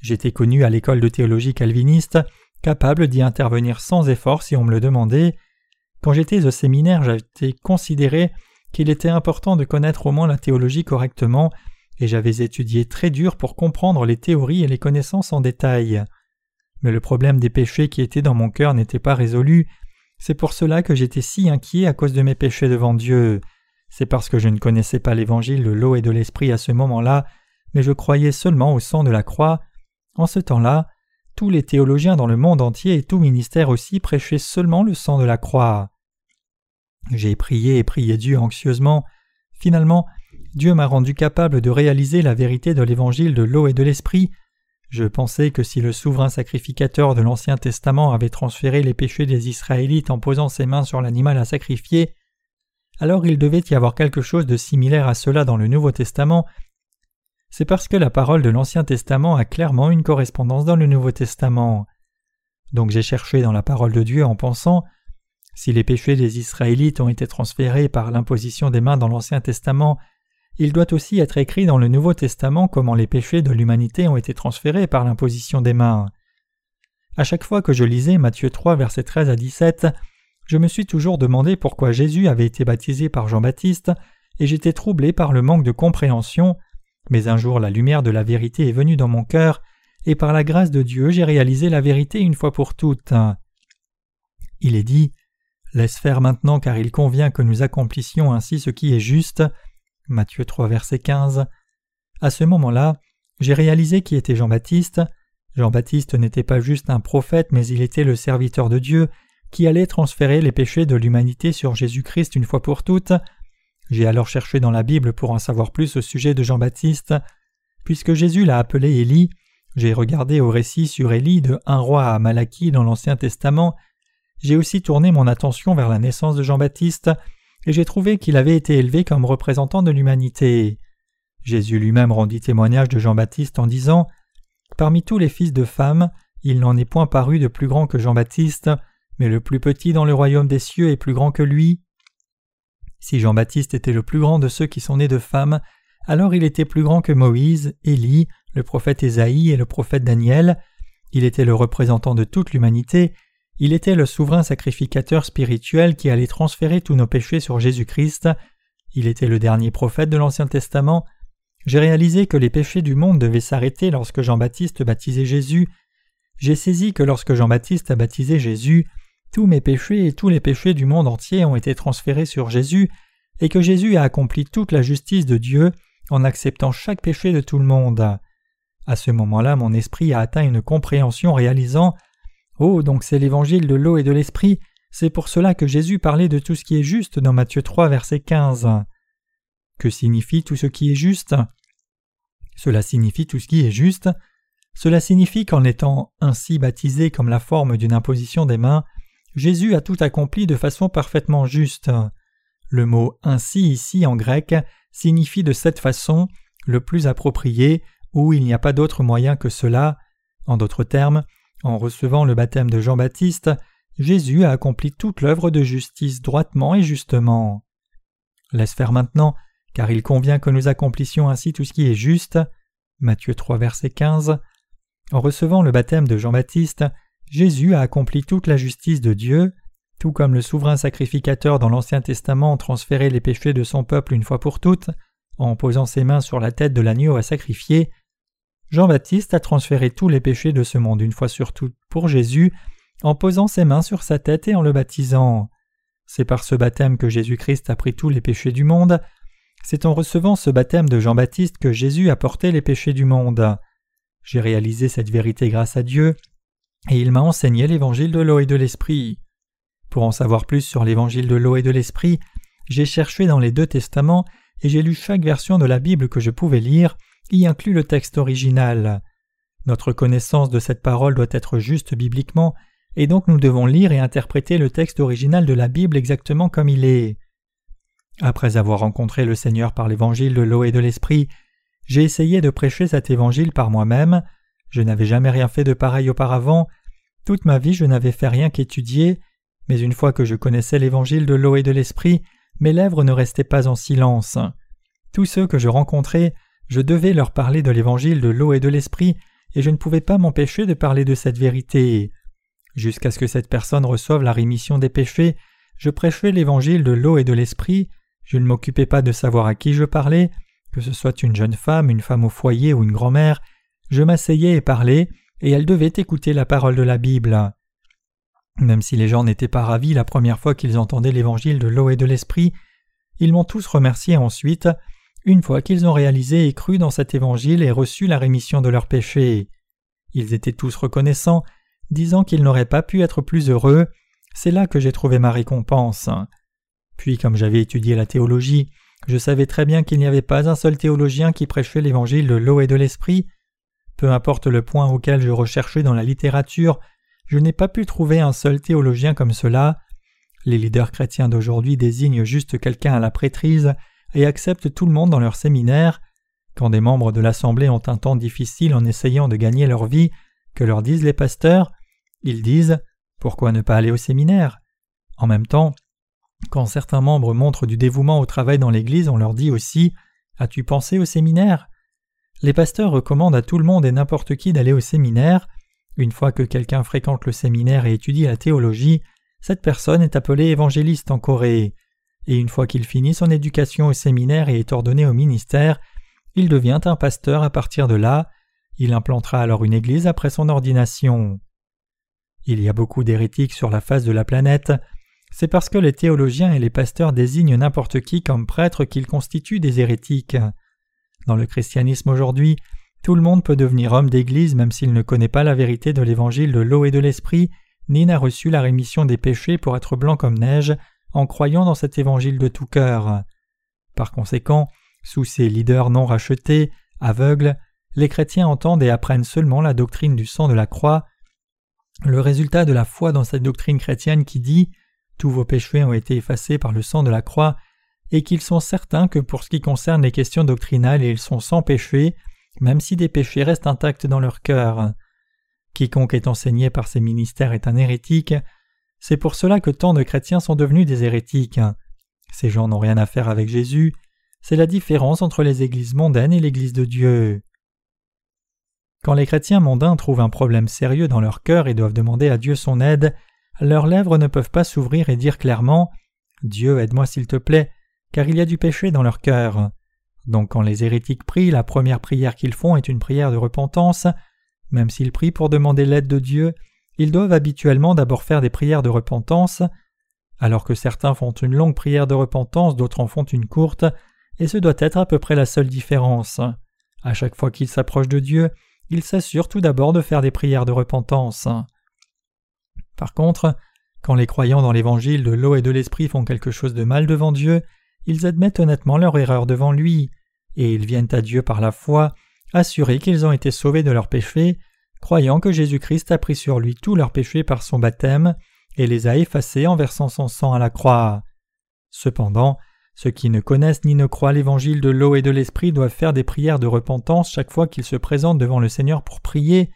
J'étais connu à l'école de théologie calviniste, capable d'y intervenir sans effort si on me le demandait. Quand j'étais au séminaire, j'avais considéré qu'il était important de connaître au moins la théologie correctement, et j'avais étudié très dur pour comprendre les théories et les connaissances en détail. Mais le problème des péchés qui étaient dans mon cœur n'était pas résolu. C'est pour cela que j'étais si inquiet à cause de mes péchés devant Dieu. C'est parce que je ne connaissais pas l'évangile de l'eau et de l'esprit à ce moment-là, mais je croyais seulement au sang de la croix. En ce temps-là, tous les théologiens dans le monde entier et tout ministère aussi prêchaient seulement le sang de la croix. J'ai prié et prié Dieu anxieusement. Finalement, Dieu m'a rendu capable de réaliser la vérité de l'évangile de l'eau et de l'esprit. Je pensais que si le souverain sacrificateur de l'Ancien Testament avait transféré les péchés des Israélites en posant ses mains sur l'animal à sacrifier, alors il devait y avoir quelque chose de similaire à cela dans le Nouveau Testament. C'est parce que la parole de l'Ancien Testament a clairement une correspondance dans le Nouveau Testament. Donc j'ai cherché dans la parole de Dieu en pensant si les péchés des Israélites ont été transférés par l'imposition des mains dans l'Ancien Testament, il doit aussi être écrit dans le Nouveau Testament comment les péchés de l'humanité ont été transférés par l'imposition des mains. À chaque fois que je lisais Matthieu 3 versets 13 à 17, je me suis toujours demandé pourquoi Jésus avait été baptisé par Jean-Baptiste, et j'étais troublé par le manque de compréhension, mais un jour la lumière de la vérité est venue dans mon cœur, et par la grâce de Dieu j'ai réalisé la vérité une fois pour toutes. Il est dit Laisse faire maintenant car il convient que nous accomplissions ainsi ce qui est juste. Matthieu 3 verset 15. À ce moment-là, j'ai réalisé qui était Jean-Baptiste. Jean-Baptiste n'était pas juste un prophète, mais il était le serviteur de Dieu qui allait transférer les péchés de l'humanité sur Jésus-Christ une fois pour toutes. J'ai alors cherché dans la Bible pour en savoir plus au sujet de Jean-Baptiste. Puisque Jésus l'a appelé Élie, j'ai regardé au récit sur Élie de un roi à Malachie dans l'Ancien Testament. J'ai aussi tourné mon attention vers la naissance de Jean-Baptiste, et j'ai trouvé qu'il avait été élevé comme représentant de l'humanité. Jésus lui-même rendit témoignage de Jean-Baptiste en disant Parmi tous les fils de femmes, il n'en est point paru de plus grand que Jean-Baptiste, mais le plus petit dans le royaume des cieux est plus grand que lui. Si Jean-Baptiste était le plus grand de ceux qui sont nés de femmes, alors il était plus grand que Moïse, Élie, le prophète Ésaïe et le prophète Daniel. Il était le représentant de toute l'humanité. Il était le souverain sacrificateur spirituel qui allait transférer tous nos péchés sur Jésus-Christ. Il était le dernier prophète de l'Ancien Testament. J'ai réalisé que les péchés du monde devaient s'arrêter lorsque Jean-Baptiste baptisait Jésus. J'ai saisi que lorsque Jean-Baptiste a baptisé Jésus, tous mes péchés et tous les péchés du monde entier ont été transférés sur Jésus, et que Jésus a accompli toute la justice de Dieu en acceptant chaque péché de tout le monde. À ce moment-là, mon esprit a atteint une compréhension réalisant Oh, donc c'est l'évangile de l'eau et de l'esprit, c'est pour cela que Jésus parlait de tout ce qui est juste dans Matthieu 3, verset 15. Que signifie tout ce qui est juste? Cela signifie tout ce qui est juste. Cela signifie qu'en étant ainsi baptisé comme la forme d'une imposition des mains, Jésus a tout accompli de façon parfaitement juste. Le mot ainsi ici en grec signifie de cette façon, le plus approprié, où il n'y a pas d'autre moyen que cela. En d'autres termes, en recevant le baptême de Jean-Baptiste, Jésus a accompli toute l'œuvre de justice droitement et justement. Laisse faire maintenant, car il convient que nous accomplissions ainsi tout ce qui est juste. Matthieu 3, verset 15. En recevant le baptême de Jean-Baptiste, Jésus a accompli toute la justice de Dieu, tout comme le souverain sacrificateur dans l'Ancien Testament transférait les péchés de son peuple une fois pour toutes, en posant ses mains sur la tête de l'agneau à sacrifier, Jean-Baptiste a transféré tous les péchés de ce monde une fois sur toutes pour Jésus, en posant ses mains sur sa tête et en le baptisant. C'est par ce baptême que Jésus-Christ a pris tous les péchés du monde. C'est en recevant ce baptême de Jean-Baptiste que Jésus a porté les péchés du monde. J'ai réalisé cette vérité grâce à Dieu, et il m'a enseigné l'évangile de l'eau et de l'esprit. Pour en savoir plus sur l'évangile de l'eau et de l'esprit, j'ai cherché dans les deux testaments et j'ai lu chaque version de la Bible que je pouvais lire, y inclut le texte original. Notre connaissance de cette parole doit être juste bibliquement, et donc nous devons lire et interpréter le texte original de la Bible exactement comme il est. Après avoir rencontré le Seigneur par l'évangile de l'eau et de l'esprit, j'ai essayé de prêcher cet évangile par moi-même, je n'avais jamais rien fait de pareil auparavant, toute ma vie je n'avais fait rien qu'étudier, mais une fois que je connaissais l'évangile de l'eau et de l'esprit, mes lèvres ne restaient pas en silence. Tous ceux que je rencontrais je devais leur parler de l'évangile de l'eau et de l'esprit, et je ne pouvais pas m'empêcher de parler de cette vérité. Jusqu'à ce que cette personne reçoive la rémission des péchés, je prêchais l'évangile de l'eau et de l'esprit, je ne m'occupais pas de savoir à qui je parlais, que ce soit une jeune femme, une femme au foyer ou une grand-mère, je m'asseyais et parlais, et elle devait écouter la parole de la Bible. Même si les gens n'étaient pas ravis la première fois qu'ils entendaient l'évangile de l'eau et de l'esprit, ils m'ont tous remercié ensuite, une fois qu'ils ont réalisé et cru dans cet évangile et reçu la rémission de leurs péchés. Ils étaient tous reconnaissants, disant qu'ils n'auraient pas pu être plus heureux, c'est là que j'ai trouvé ma récompense. Puis comme j'avais étudié la théologie, je savais très bien qu'il n'y avait pas un seul théologien qui prêchait l'évangile de l'eau et de l'esprit. Peu importe le point auquel je recherchais dans la littérature, je n'ai pas pu trouver un seul théologien comme cela. Les leaders chrétiens d'aujourd'hui désignent juste quelqu'un à la prêtrise et acceptent tout le monde dans leur séminaire. Quand des membres de l'Assemblée ont un temps difficile en essayant de gagner leur vie, que leur disent les pasteurs Ils disent Pourquoi ne pas aller au séminaire? En même temps, quand certains membres montrent du dévouement au travail dans l'Église, on leur dit aussi As-tu pensé au séminaire? Les pasteurs recommandent à tout le monde et n'importe qui d'aller au séminaire. Une fois que quelqu'un fréquente le séminaire et étudie la théologie, cette personne est appelée évangéliste en Corée. Et une fois qu'il finit son éducation au séminaire et est ordonné au ministère, il devient un pasteur à partir de là. Il implantera alors une église après son ordination. Il y a beaucoup d'hérétiques sur la face de la planète. C'est parce que les théologiens et les pasteurs désignent n'importe qui comme prêtre qu'ils constituent des hérétiques. Dans le christianisme aujourd'hui, tout le monde peut devenir homme d'Église même s'il ne connaît pas la vérité de l'évangile de l'eau et de l'esprit, ni n'a reçu la rémission des péchés pour être blanc comme neige, en croyant dans cet évangile de tout cœur. Par conséquent, sous ces leaders non rachetés, aveugles, les chrétiens entendent et apprennent seulement la doctrine du sang de la croix, le résultat de la foi dans cette doctrine chrétienne qui dit tous vos péchés ont été effacés par le sang de la croix, et qu'ils sont certains que pour ce qui concerne les questions doctrinales ils sont sans péché, même si des péchés restent intacts dans leur cœur. Quiconque est enseigné par ces ministères est un hérétique, c'est pour cela que tant de chrétiens sont devenus des hérétiques. Ces gens n'ont rien à faire avec Jésus, c'est la différence entre les églises mondaines et l'Église de Dieu. Quand les chrétiens mondains trouvent un problème sérieux dans leur cœur et doivent demander à Dieu son aide, leurs lèvres ne peuvent pas s'ouvrir et dire clairement Dieu aide-moi s'il te plaît, car il y a du péché dans leur cœur. Donc quand les hérétiques prient, la première prière qu'ils font est une prière de repentance. Même s'ils prient pour demander l'aide de Dieu, ils doivent habituellement d'abord faire des prières de repentance. Alors que certains font une longue prière de repentance, d'autres en font une courte, et ce doit être à peu près la seule différence. À chaque fois qu'ils s'approchent de Dieu, ils s'assurent tout d'abord de faire des prières de repentance. Par contre, quand les croyants dans l'évangile de l'eau et de l'esprit font quelque chose de mal devant Dieu, ils admettent honnêtement leur erreur devant lui, et ils viennent à Dieu par la foi, assurés qu'ils ont été sauvés de leurs péchés, croyant que Jésus-Christ a pris sur lui tous leurs péchés par son baptême, et les a effacés en versant son sang à la croix. Cependant, ceux qui ne connaissent ni ne croient l'évangile de l'eau et de l'esprit doivent faire des prières de repentance chaque fois qu'ils se présentent devant le Seigneur pour prier.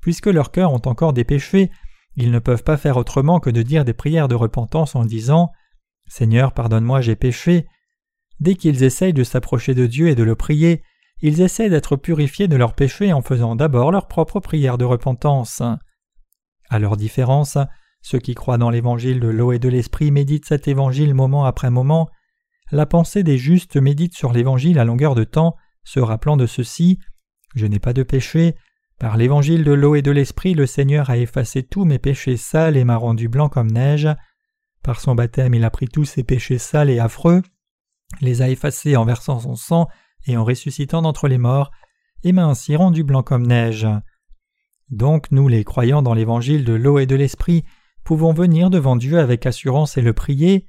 Puisque leurs cœurs ont encore des péchés, ils ne peuvent pas faire autrement que de dire des prières de repentance en disant Seigneur, pardonne-moi, j'ai péché. Dès qu'ils essayent de s'approcher de Dieu et de le prier, ils essaient d'être purifiés de leurs péchés en faisant d'abord leur propre prière de repentance. À leur différence, ceux qui croient dans l'évangile de l'eau et de l'esprit méditent cet évangile moment après moment. La pensée des justes médite sur l'évangile à longueur de temps, se rappelant de ceci Je n'ai pas de péché, par l'évangile de l'eau et de l'esprit, le Seigneur a effacé tous mes péchés sales et m'a rendu blanc comme neige. Par son baptême, il a pris tous ses péchés sales et affreux, les a effacés en versant son sang et en ressuscitant d'entre les morts, et m'a ainsi rendu blanc comme neige. Donc nous, les croyants dans l'évangile de l'eau et de l'esprit, pouvons venir devant Dieu avec assurance et le prier.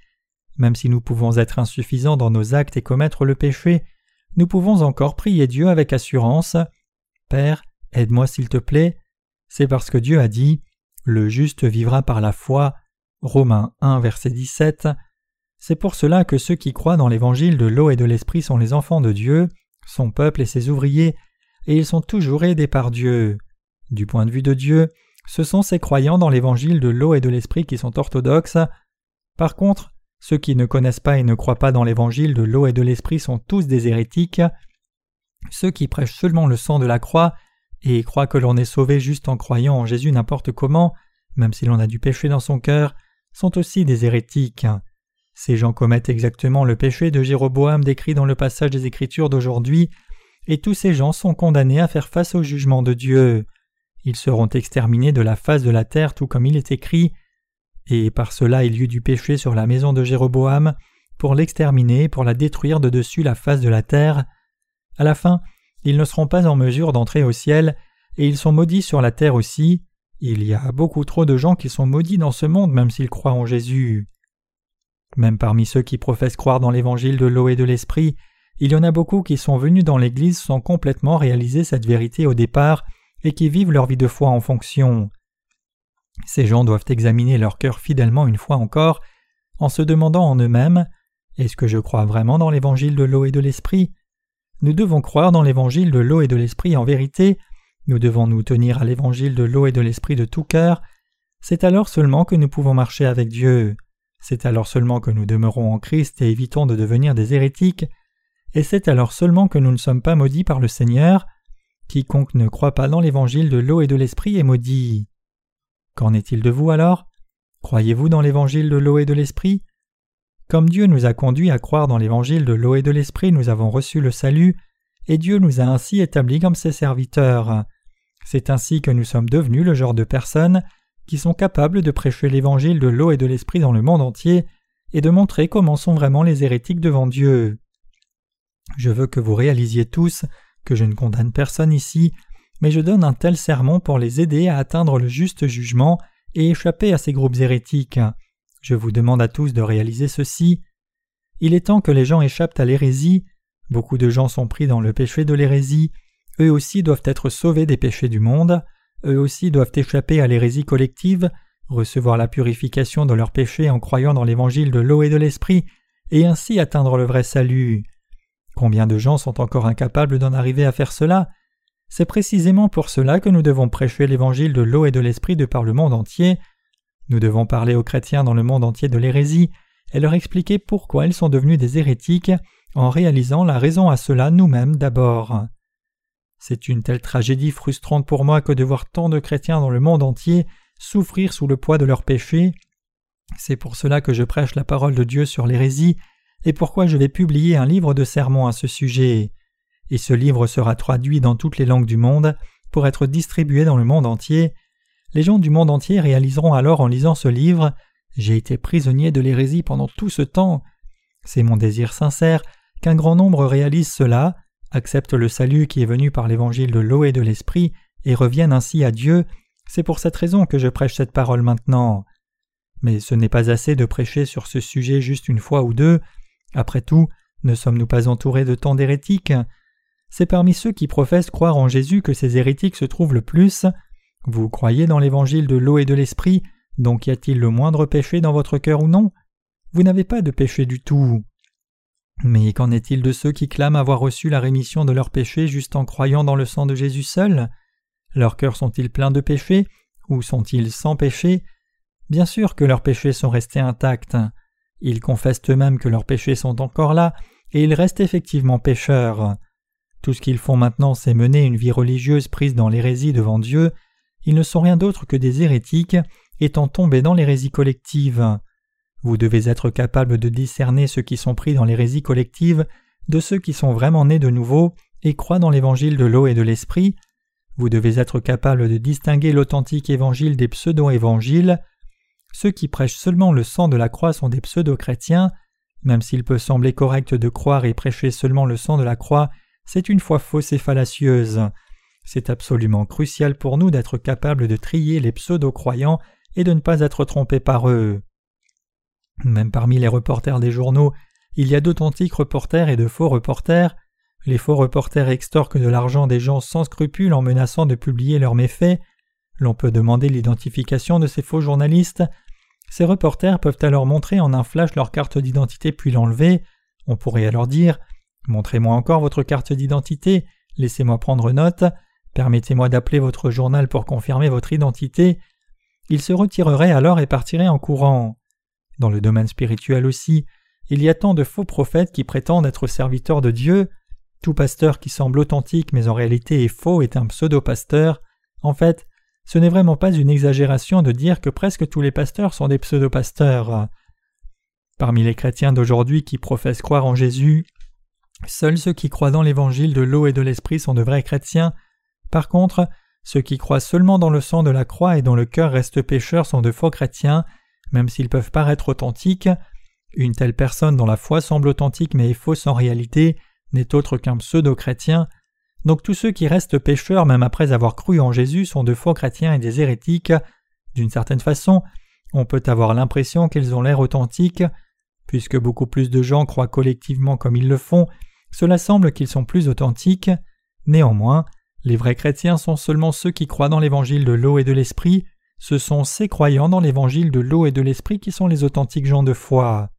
Même si nous pouvons être insuffisants dans nos actes et commettre le péché, nous pouvons encore prier Dieu avec assurance. Père, Aide-moi s'il te plaît. C'est parce que Dieu a dit Le juste vivra par la foi. Romains 1, verset 17. C'est pour cela que ceux qui croient dans l'évangile de l'eau et de l'esprit sont les enfants de Dieu, son peuple et ses ouvriers, et ils sont toujours aidés par Dieu. Du point de vue de Dieu, ce sont ces croyants dans l'évangile de l'eau et de l'esprit qui sont orthodoxes. Par contre, ceux qui ne connaissent pas et ne croient pas dans l'évangile de l'eau et de l'esprit sont tous des hérétiques. Ceux qui prêchent seulement le sang de la croix et croient que l'on est sauvé juste en croyant en Jésus n'importe comment, même si l'on a du péché dans son cœur, sont aussi des hérétiques. Ces gens commettent exactement le péché de Jéroboam décrit dans le passage des Écritures d'aujourd'hui, et tous ces gens sont condamnés à faire face au jugement de Dieu. Ils seront exterminés de la face de la terre tout comme il est écrit et par cela il y eut du péché sur la maison de Jéroboam, pour l'exterminer, pour la détruire de dessus la face de la terre. À la fin, ils ne seront pas en mesure d'entrer au ciel, et ils sont maudits sur la terre aussi. Il y a beaucoup trop de gens qui sont maudits dans ce monde même s'ils croient en Jésus. Même parmi ceux qui professent croire dans l'évangile de l'eau et de l'esprit, il y en a beaucoup qui sont venus dans l'Église sans complètement réaliser cette vérité au départ et qui vivent leur vie de foi en fonction. Ces gens doivent examiner leur cœur fidèlement une fois encore, en se demandant en eux-mêmes Est-ce que je crois vraiment dans l'évangile de l'eau et de l'esprit? Nous devons croire dans l'évangile de l'eau et de l'esprit en vérité, nous devons nous tenir à l'évangile de l'eau et de l'esprit de tout cœur, c'est alors seulement que nous pouvons marcher avec Dieu, c'est alors seulement que nous demeurons en Christ et évitons de devenir des hérétiques, et c'est alors seulement que nous ne sommes pas maudits par le Seigneur. Quiconque ne croit pas dans l'évangile de l'eau et de l'esprit est maudit. Qu'en est-il de vous alors? Croyez-vous dans l'évangile de l'eau et de l'esprit? Comme Dieu nous a conduits à croire dans l'évangile de l'eau et de l'esprit, nous avons reçu le salut, et Dieu nous a ainsi établis comme ses serviteurs. C'est ainsi que nous sommes devenus le genre de personnes qui sont capables de prêcher l'évangile de l'eau et de l'esprit dans le monde entier et de montrer comment sont vraiment les hérétiques devant Dieu. Je veux que vous réalisiez tous que je ne condamne personne ici, mais je donne un tel sermon pour les aider à atteindre le juste jugement et échapper à ces groupes hérétiques. Je vous demande à tous de réaliser ceci. Il est temps que les gens échappent à l'hérésie. Beaucoup de gens sont pris dans le péché de l'hérésie. Eux aussi doivent être sauvés des péchés du monde. Eux aussi doivent échapper à l'hérésie collective, recevoir la purification de leurs péchés en croyant dans l'évangile de l'eau et de l'esprit, et ainsi atteindre le vrai salut. Combien de gens sont encore incapables d'en arriver à faire cela? C'est précisément pour cela que nous devons prêcher l'évangile de l'eau et de l'esprit de par le monde entier. Nous devons parler aux chrétiens dans le monde entier de l'hérésie et leur expliquer pourquoi ils sont devenus des hérétiques en réalisant la raison à cela nous-mêmes d'abord. C'est une telle tragédie frustrante pour moi que de voir tant de chrétiens dans le monde entier souffrir sous le poids de leurs péchés. C'est pour cela que je prêche la parole de Dieu sur l'hérésie et pourquoi je vais publier un livre de sermons à ce sujet. Et ce livre sera traduit dans toutes les langues du monde pour être distribué dans le monde entier. Les gens du monde entier réaliseront alors en lisant ce livre J'ai été prisonnier de l'hérésie pendant tout ce temps. C'est mon désir sincère qu'un grand nombre réalise cela, accepte le salut qui est venu par l'évangile de l'eau et de l'esprit et revienne ainsi à Dieu. C'est pour cette raison que je prêche cette parole maintenant. Mais ce n'est pas assez de prêcher sur ce sujet juste une fois ou deux. Après tout, ne sommes-nous pas entourés de tant d'hérétiques? C'est parmi ceux qui professent croire en Jésus que ces hérétiques se trouvent le plus. Vous croyez dans l'évangile de l'eau et de l'esprit, donc y a-t-il le moindre péché dans votre cœur ou non? Vous n'avez pas de péché du tout. Mais qu'en est-il de ceux qui clament avoir reçu la rémission de leurs péchés juste en croyant dans le sang de Jésus seul? Leurs cœurs sont-ils pleins de péchés ou sont-ils sans péché Bien sûr que leurs péchés sont restés intacts. Ils confessent eux-mêmes que leurs péchés sont encore là, et ils restent effectivement pécheurs. Tout ce qu'ils font maintenant, c'est mener une vie religieuse prise dans l'hérésie devant Dieu. Ils ne sont rien d'autre que des hérétiques, étant tombés dans l'hérésie collective. Vous devez être capable de discerner ceux qui sont pris dans l'hérésie collective de ceux qui sont vraiment nés de nouveau et croient dans l'évangile de l'eau et de l'esprit. Vous devez être capable de distinguer l'authentique évangile des pseudo-évangiles. Ceux qui prêchent seulement le sang de la croix sont des pseudo-chrétiens. Même s'il peut sembler correct de croire et prêcher seulement le sang de la croix, c'est une foi fausse et fallacieuse. C'est absolument crucial pour nous d'être capables de trier les pseudo-croyants et de ne pas être trompés par eux. Même parmi les reporters des journaux, il y a d'authentiques reporters et de faux reporters. Les faux reporters extorquent de l'argent des gens sans scrupule en menaçant de publier leurs méfaits. L'on peut demander l'identification de ces faux journalistes. Ces reporters peuvent alors montrer en un flash leur carte d'identité puis l'enlever. On pourrait alors dire Montrez-moi encore votre carte d'identité, laissez-moi prendre note, permettez-moi d'appeler votre journal pour confirmer votre identité. Ils se retireraient alors et partiraient en courant. Dans le domaine spirituel aussi, il y a tant de faux prophètes qui prétendent être serviteurs de Dieu. Tout pasteur qui semble authentique mais en réalité est faux est un pseudo-pasteur. En fait, ce n'est vraiment pas une exagération de dire que presque tous les pasteurs sont des pseudo-pasteurs. Parmi les chrétiens d'aujourd'hui qui professent croire en Jésus, seuls ceux qui croient dans l'évangile de l'eau et de l'esprit sont de vrais chrétiens. Par contre, ceux qui croient seulement dans le sang de la croix et dont le cœur reste pécheur sont de faux chrétiens, même s'ils peuvent paraître authentiques. Une telle personne dont la foi semble authentique mais est fausse en réalité n'est autre qu'un pseudo-chrétien. Donc tous ceux qui restent pécheurs même après avoir cru en Jésus sont de faux chrétiens et des hérétiques. D'une certaine façon, on peut avoir l'impression qu'ils ont l'air authentiques. Puisque beaucoup plus de gens croient collectivement comme ils le font, cela semble qu'ils sont plus authentiques. Néanmoins, les vrais chrétiens sont seulement ceux qui croient dans l'évangile de l'eau et de l'esprit, ce sont ces croyants dans l'évangile de l'eau et de l'esprit qui sont les authentiques gens de foi.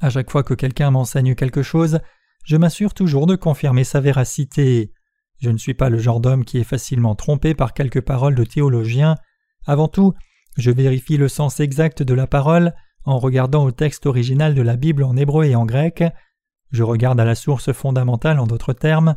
À chaque fois que quelqu'un m'enseigne quelque chose, je m'assure toujours de confirmer sa véracité. Je ne suis pas le genre d'homme qui est facilement trompé par quelques paroles de théologiens. Avant tout, je vérifie le sens exact de la parole en regardant au texte original de la Bible en hébreu et en grec. Je regarde à la source fondamentale en d'autres termes.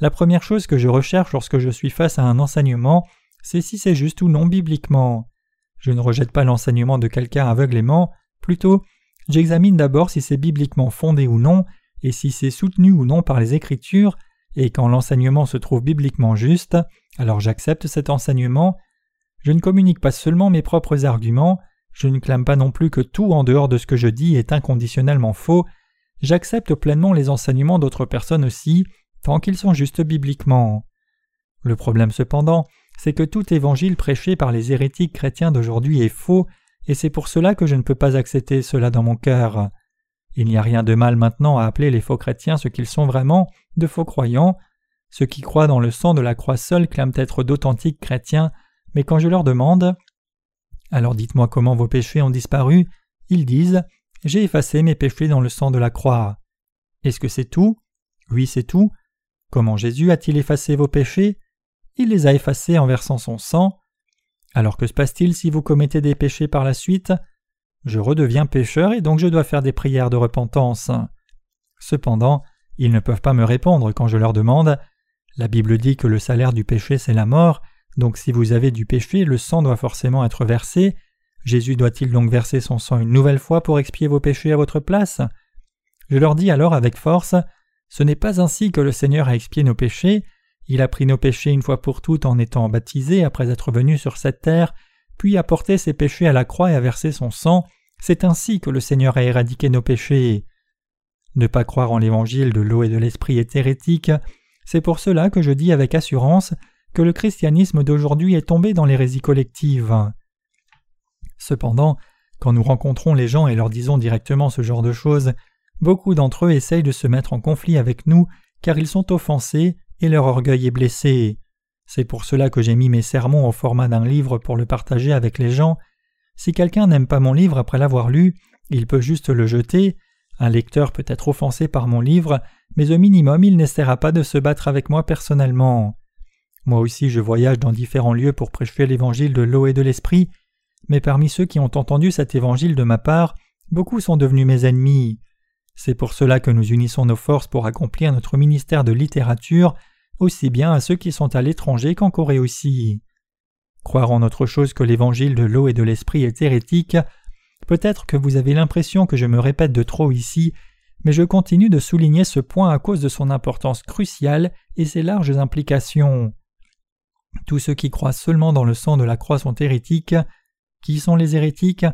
La première chose que je recherche lorsque je suis face à un enseignement, c'est si c'est juste ou non bibliquement. Je ne rejette pas l'enseignement de quelqu'un aveuglément, plutôt j'examine d'abord si c'est bibliquement fondé ou non, et si c'est soutenu ou non par les Écritures, et quand l'enseignement se trouve bibliquement juste, alors j'accepte cet enseignement. Je ne communique pas seulement mes propres arguments, je ne clame pas non plus que tout en dehors de ce que je dis est inconditionnellement faux, j'accepte pleinement les enseignements d'autres personnes aussi, tant qu'ils sont justes bibliquement. Le problème cependant, c'est que tout évangile prêché par les hérétiques chrétiens d'aujourd'hui est faux, et c'est pour cela que je ne peux pas accepter cela dans mon cœur. Il n'y a rien de mal maintenant à appeler les faux chrétiens ce qu'ils sont vraiment, de faux croyants. Ceux qui croient dans le sang de la croix seule clament être d'authentiques chrétiens, mais quand je leur demande Alors dites-moi comment vos péchés ont disparu, ils disent J'ai effacé mes péchés dans le sang de la croix. Est-ce que c'est tout? Oui, c'est tout. Comment Jésus a-t-il effacé vos péchés? Il les a effacés en versant son sang. Alors que se passe-t-il si vous commettez des péchés par la suite? Je redeviens pécheur et donc je dois faire des prières de repentance. Cependant, ils ne peuvent pas me répondre quand je leur demande. La Bible dit que le salaire du péché c'est la mort, donc si vous avez du péché, le sang doit forcément être versé. Jésus doit-il donc verser son sang une nouvelle fois pour expier vos péchés à votre place? Je leur dis alors avec force Ce n'est pas ainsi que le Seigneur a expié nos péchés, il a pris nos péchés une fois pour toutes en étant baptisé après être venu sur cette terre, puis a porté ses péchés à la croix et a versé son sang. C'est ainsi que le Seigneur a éradiqué nos péchés. Ne pas croire en l'évangile de l'eau et de l'esprit est hérétique. C'est pour cela que je dis avec assurance que le christianisme d'aujourd'hui est tombé dans l'hérésie collective. Cependant, quand nous rencontrons les gens et leur disons directement ce genre de choses, beaucoup d'entre eux essayent de se mettre en conflit avec nous car ils sont offensés et leur orgueil est blessé. C'est pour cela que j'ai mis mes sermons au format d'un livre pour le partager avec les gens. Si quelqu'un n'aime pas mon livre après l'avoir lu, il peut juste le jeter. Un lecteur peut être offensé par mon livre, mais au minimum il n'essaiera pas de se battre avec moi personnellement. Moi aussi je voyage dans différents lieux pour prêcher l'évangile de l'eau et de l'esprit, mais parmi ceux qui ont entendu cet évangile de ma part, beaucoup sont devenus mes ennemis. C'est pour cela que nous unissons nos forces pour accomplir notre ministère de littérature aussi bien à ceux qui sont à l'étranger qu'en Corée aussi. Croire en autre chose que l'évangile de l'eau et de l'esprit est hérétique. Peut-être que vous avez l'impression que je me répète de trop ici, mais je continue de souligner ce point à cause de son importance cruciale et ses larges implications. Tous ceux qui croient seulement dans le sang de la croix sont hérétiques. Qui sont les hérétiques?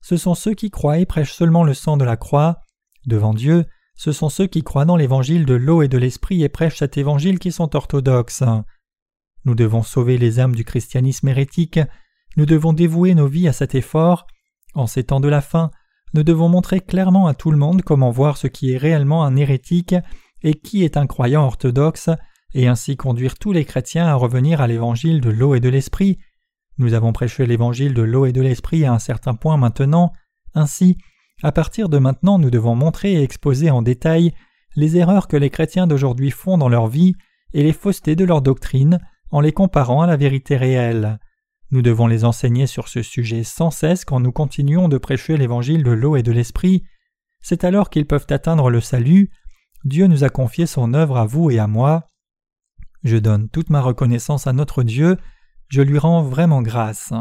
Ce sont ceux qui croient et prêchent seulement le sang de la croix. Devant Dieu, ce sont ceux qui croient dans l'évangile de l'eau et de l'esprit et prêchent cet évangile qui sont orthodoxes. Nous devons sauver les âmes du christianisme hérétique, nous devons dévouer nos vies à cet effort. En ces temps de la fin, nous devons montrer clairement à tout le monde comment voir ce qui est réellement un hérétique et qui est un croyant orthodoxe, et ainsi conduire tous les chrétiens à revenir à l'évangile de l'eau et de l'esprit. Nous avons prêché l'évangile de l'eau et de l'esprit à un certain point maintenant, ainsi à partir de maintenant, nous devons montrer et exposer en détail les erreurs que les chrétiens d'aujourd'hui font dans leur vie et les faussetés de leur doctrine en les comparant à la vérité réelle. Nous devons les enseigner sur ce sujet sans cesse quand nous continuons de prêcher l'évangile de l'eau et de l'esprit. C'est alors qu'ils peuvent atteindre le salut. Dieu nous a confié son œuvre à vous et à moi. Je donne toute ma reconnaissance à notre Dieu, je lui rends vraiment grâce.